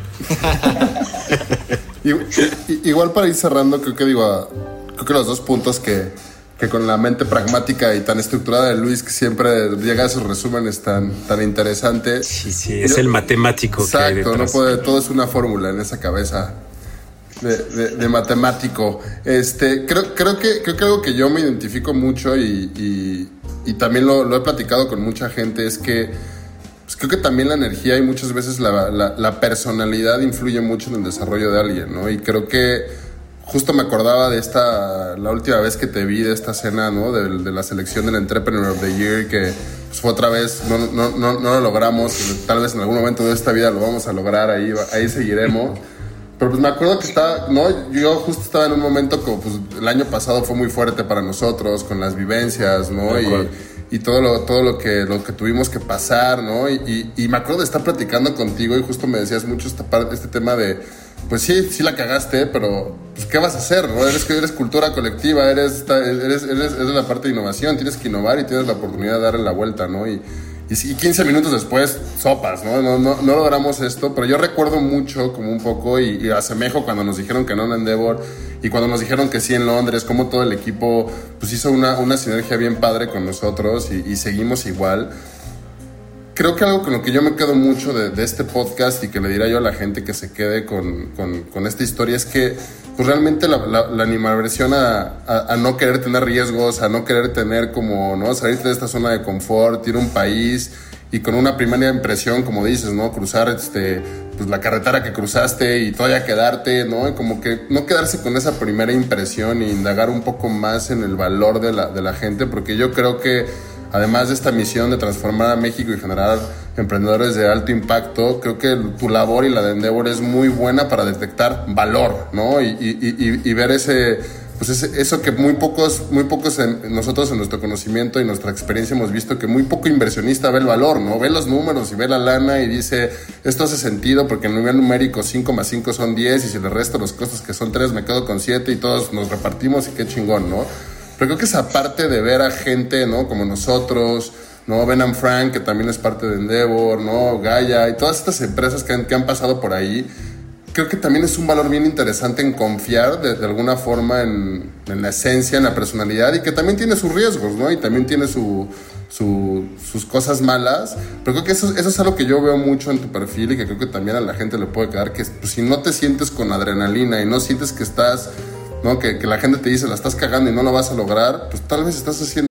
Speaker 5: Igual para ir cerrando, creo que digo, creo que los dos puntos que, que con la mente pragmática y tan estructurada de Luis, que siempre llega a sus resúmenes tan, tan interesantes.
Speaker 6: Sí, sí, es el matemático.
Speaker 5: Exacto, que hay no puede, todo es una fórmula en esa cabeza de, de, de, matemático. Este, creo, creo, que, creo que algo que yo me identifico mucho y, y, y también lo, lo, he platicado con mucha gente es que pues creo que también la energía y muchas veces la, la, la, personalidad influye mucho en el desarrollo de alguien, ¿no? Y creo que justo me acordaba de esta, la última vez que te vi de esta cena, ¿no? De, la selección del Entrepreneur of the Year, que pues, fue otra vez, no, no, no, no lo logramos, tal vez en algún momento de esta vida lo vamos a lograr, ahí, ahí seguiremos. Pero pues me acuerdo que estaba, ¿no? Yo justo estaba en un momento como, pues el año pasado fue muy fuerte para nosotros, con las vivencias, ¿no? Y, y, todo lo, todo lo que, lo que tuvimos que pasar, ¿no? Y, y, y, me acuerdo de estar platicando contigo y justo me decías mucho esta parte, este tema de, pues sí, sí la cagaste, pero pues ¿qué vas a hacer, no? Eres, eres cultura colectiva, eres, eres, eres, eres la parte de innovación, tienes que innovar y tienes la oportunidad de darle la vuelta, ¿no? Y, y 15 minutos después, sopas, ¿no? No, no, no logramos esto, pero yo recuerdo mucho, como un poco, y, asemejo cuando nos dijeron que no en Endeavor y cuando nos dijeron que sí en Londres, como todo el equipo pues hizo una, una sinergia bien padre con nosotros y, seguimos igual. Creo que algo con lo que yo me quedo mucho de, este podcast y que le dirá yo a la gente que se quede con, esta historia es que pues realmente la, la, animaversión a, a, no querer tener riesgos, a no querer tener como, ¿no? Salirte de esta zona de confort, ir a un país y con una primera impresión, como dices, ¿no? Cruzar este, pues la carretera que cruzaste y todavía quedarte, ¿no? Como que no quedarse con esa primera impresión e indagar un poco más en el valor la, de la gente, porque yo creo que además de esta misión de transformar a México y generar emprendedores de alto impacto, creo que tu labor y la de Endeavor es muy buena para detectar valor, ¿no? Y, ver ese, pues eso que muy pocos, muy pocos nosotros en nuestro conocimiento y nuestra experiencia hemos visto que muy poco inversionista ve el valor, ¿no? Ve los números y ve la lana y dice, esto hace sentido porque en nivel numérico 5 más 5 son 10 y si le resto los costos que son 3 me quedo con 7 y todos nos repartimos y qué chingón, ¿no? Pero creo que esa parte de ver a gente, ¿no? Como nosotros, ¿no? Ben Frank, que también es parte de Endeavor, ¿no? Gaia y todas estas empresas que han, que han pasado por ahí, creo que también es un valor bien interesante en confiar de, alguna forma en, en, la esencia, en la personalidad y que también tiene sus riesgos, ¿no? Y también tiene su, sus cosas malas. Pero creo que eso, eso, es algo que yo veo mucho en tu perfil y que creo que también a la gente le puede quedar, que pues, si no te sientes con adrenalina y no sientes que estás ¿no? Que, que la gente te dice, la estás cagando y no lo vas a lograr, pues tal vez estás haciendo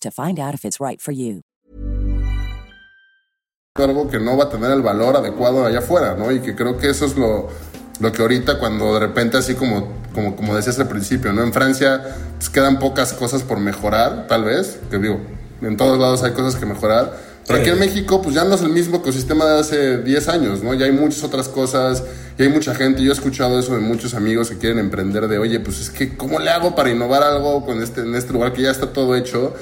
Speaker 7: to find out if it's right for you.
Speaker 5: Algo que no va a tener el valor adecuado allá afuera, ¿no? Y que creo que eso es lo, lo que ahorita cuando de repente así como, como, como decías al principio, ¿no? En Francia pues quedan pocas cosas por mejorar, tal vez, que digo, en todos lados hay cosas que mejorar, pero aquí en México pues ya no es el mismo ecosistema de hace 10 años, ¿no? Ya hay muchas otras cosas, y hay mucha gente, yo he escuchado eso de muchos amigos que quieren emprender de, oye, pues es que, ¿cómo le hago para innovar algo con este, en este lugar que ya está todo hecho?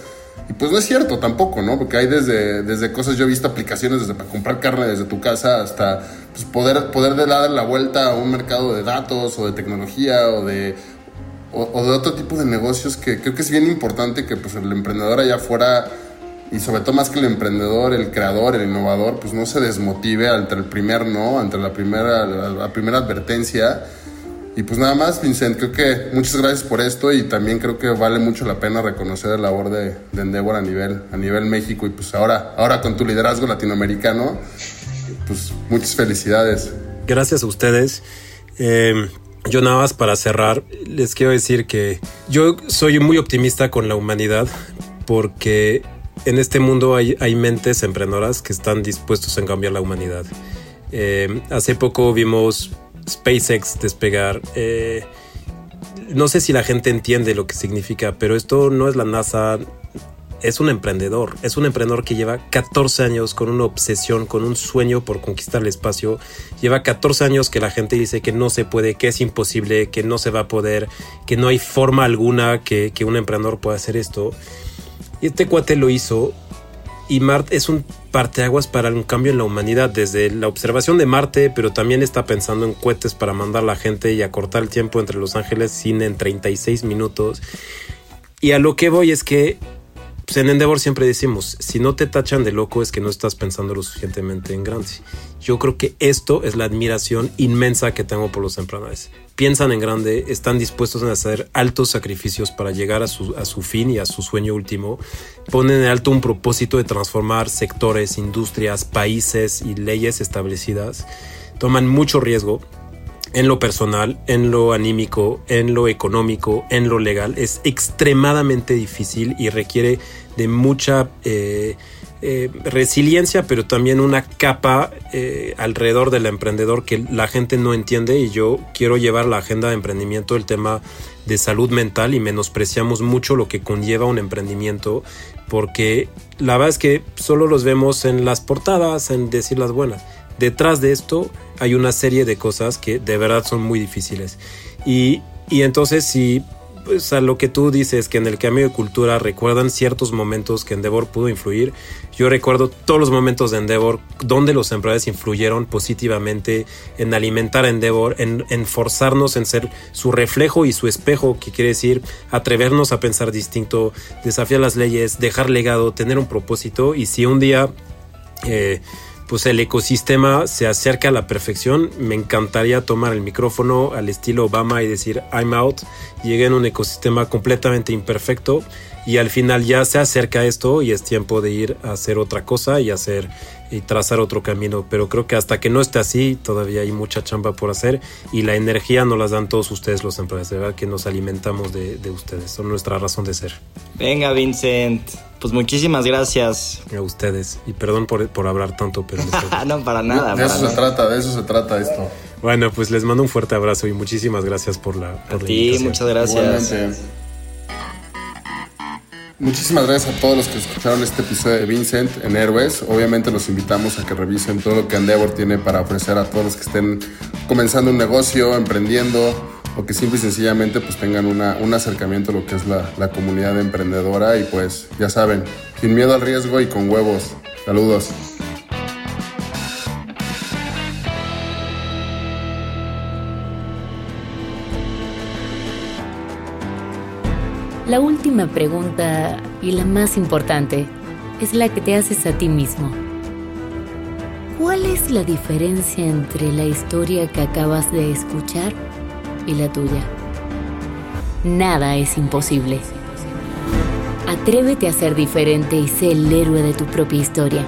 Speaker 5: Y pues no es cierto tampoco, ¿no? Porque hay desde, desde cosas, yo he visto aplicaciones desde para comprar carne desde tu casa hasta pues, poder, poder dar la vuelta a un mercado de datos o de tecnología o de, o, de otro tipo de negocios que creo que es bien importante que pues el emprendedor allá afuera y sobre todo más que el emprendedor, el creador, el innovador, pues no se desmotive ante el primer no, ante la primera, la primera advertencia y pues nada más, Vincent, creo que muchas gracias por esto y también creo que vale mucho la pena reconocer la labor de, de Endeavor a nivel, a nivel México y pues ahora, ahora con tu liderazgo latinoamericano, pues muchas felicidades.
Speaker 6: Gracias a ustedes. Em, yo nada más para cerrar, les quiero decir que yo soy muy optimista con la humanidad porque en este mundo hay, hay mentes emprendedoras que están dispuestos a cambiar la humanidad. Em, hace poco vimos SpaceX despegar. Eh, no sé si la gente entiende lo que significa, pero esto no es la NASA, es un emprendedor. Es un emprendedor que lleva 14 años con una obsesión, con un sueño por conquistar el espacio. Lleva 14 años que la gente dice que no se puede, que es imposible, que no se va a poder, que no hay forma alguna que, que un emprendedor pueda hacer esto. Y este cuate lo hizo y Marte es un parteaguas para un cambio en la humanidad, desde la observación de Marte, pero también está pensando en cohetes para mandar a la gente y acortar el tiempo entre Los Ángeles sin en 36 minutos. Y a lo que voy es que pues en Endeavor siempre decimos, si no te tachan de loco es que no estás pensando lo suficientemente en grande. Yo creo que esto es la admiración inmensa que tengo por los emprendedores. Piensan en grande, están dispuestos a hacer altos sacrificios para llegar a su, a su fin y a su sueño último. Ponen en alto un propósito de transformar sectores, industrias, países y leyes establecidas. Toman mucho riesgo, en lo personal, en lo anímico, en lo económico, en lo legal, es extremadamente difícil y requiere de mucha eh, eh, resiliencia, pero también una capa eh, alrededor del emprendedor que la gente no entiende y yo quiero llevar la agenda de emprendimiento el tema de salud mental y menospreciamos mucho lo que conlleva un emprendimiento porque la verdad es que solo los vemos en las portadas, en decir las buenas detrás de esto hay una serie de cosas que de verdad son muy difíciles. Y, entonces si pues a lo que tú dices que en el cambio de cultura recuerdan ciertos momentos que Endeavor pudo influir. Yo recuerdo todos los momentos de Endeavor donde los emprendedores influyeron positivamente en alimentar a Endeavor, en, en, forzarnos en ser su reflejo y su espejo, que quiere decir atrevernos a pensar distinto, desafiar las leyes, dejar legado, tener un propósito. Y si un día eh, pues el ecosistema se acerca a la perfección. Me encantaría tomar el micrófono al estilo Obama y decir I'm out. Llegué en un ecosistema completamente imperfecto y al final ya se acerca esto y es tiempo de ir a hacer otra cosa y hacer y trazar otro camino. Pero creo que hasta que no esté así, todavía hay mucha chamba por hacer y la energía nos las dan todos ustedes los empresarios, ¿verdad? Que nos alimentamos de ustedes, son nuestra razón de ser.
Speaker 4: Venga, Vincent. Pues muchísimas gracias.
Speaker 6: A ustedes. Y perdón por, por hablar tanto, pero...
Speaker 4: no, para nada.
Speaker 5: De, eso se trata, de eso se trata esto.
Speaker 6: Bueno, pues les mando un fuerte abrazo y muchísimas gracias por la... Por
Speaker 4: a ti, muchas gracias.
Speaker 5: Muchísimas gracias a todos los que escucharon este episodio de Vincent en Héroes. Obviamente los invitamos a que revisen todo lo que Endeavor tiene para ofrecer a todos los que estén comenzando un negocio, emprendiendo o que simple y sencillamente pues tengan una, un acercamiento a lo que es la, la comunidad emprendedora y pues ya saben, sin miedo al riesgo y con huevos. Saludos.
Speaker 3: La última pregunta y la más importante es la que te haces a ti mismo. ¿Cuál es la diferencia entre la historia que acabas de escuchar y la tuya? Nada es imposible. Atrévete a ser diferente y sé el héroe de tu propia historia.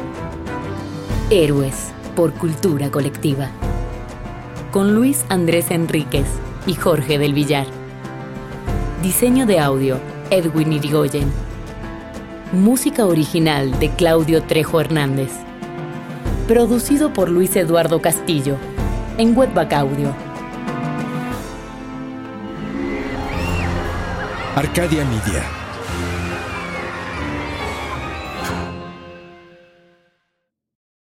Speaker 3: Héroes por cultura colectiva. Con Luis Andrés Enríquez y Jorge del Villar. Diseño de audio, Edwin Irigoyen. Música original de Claudio Trejo Hernández. Producido por Luis Eduardo Castillo, en Webback Audio.
Speaker 2: Arcadia Media.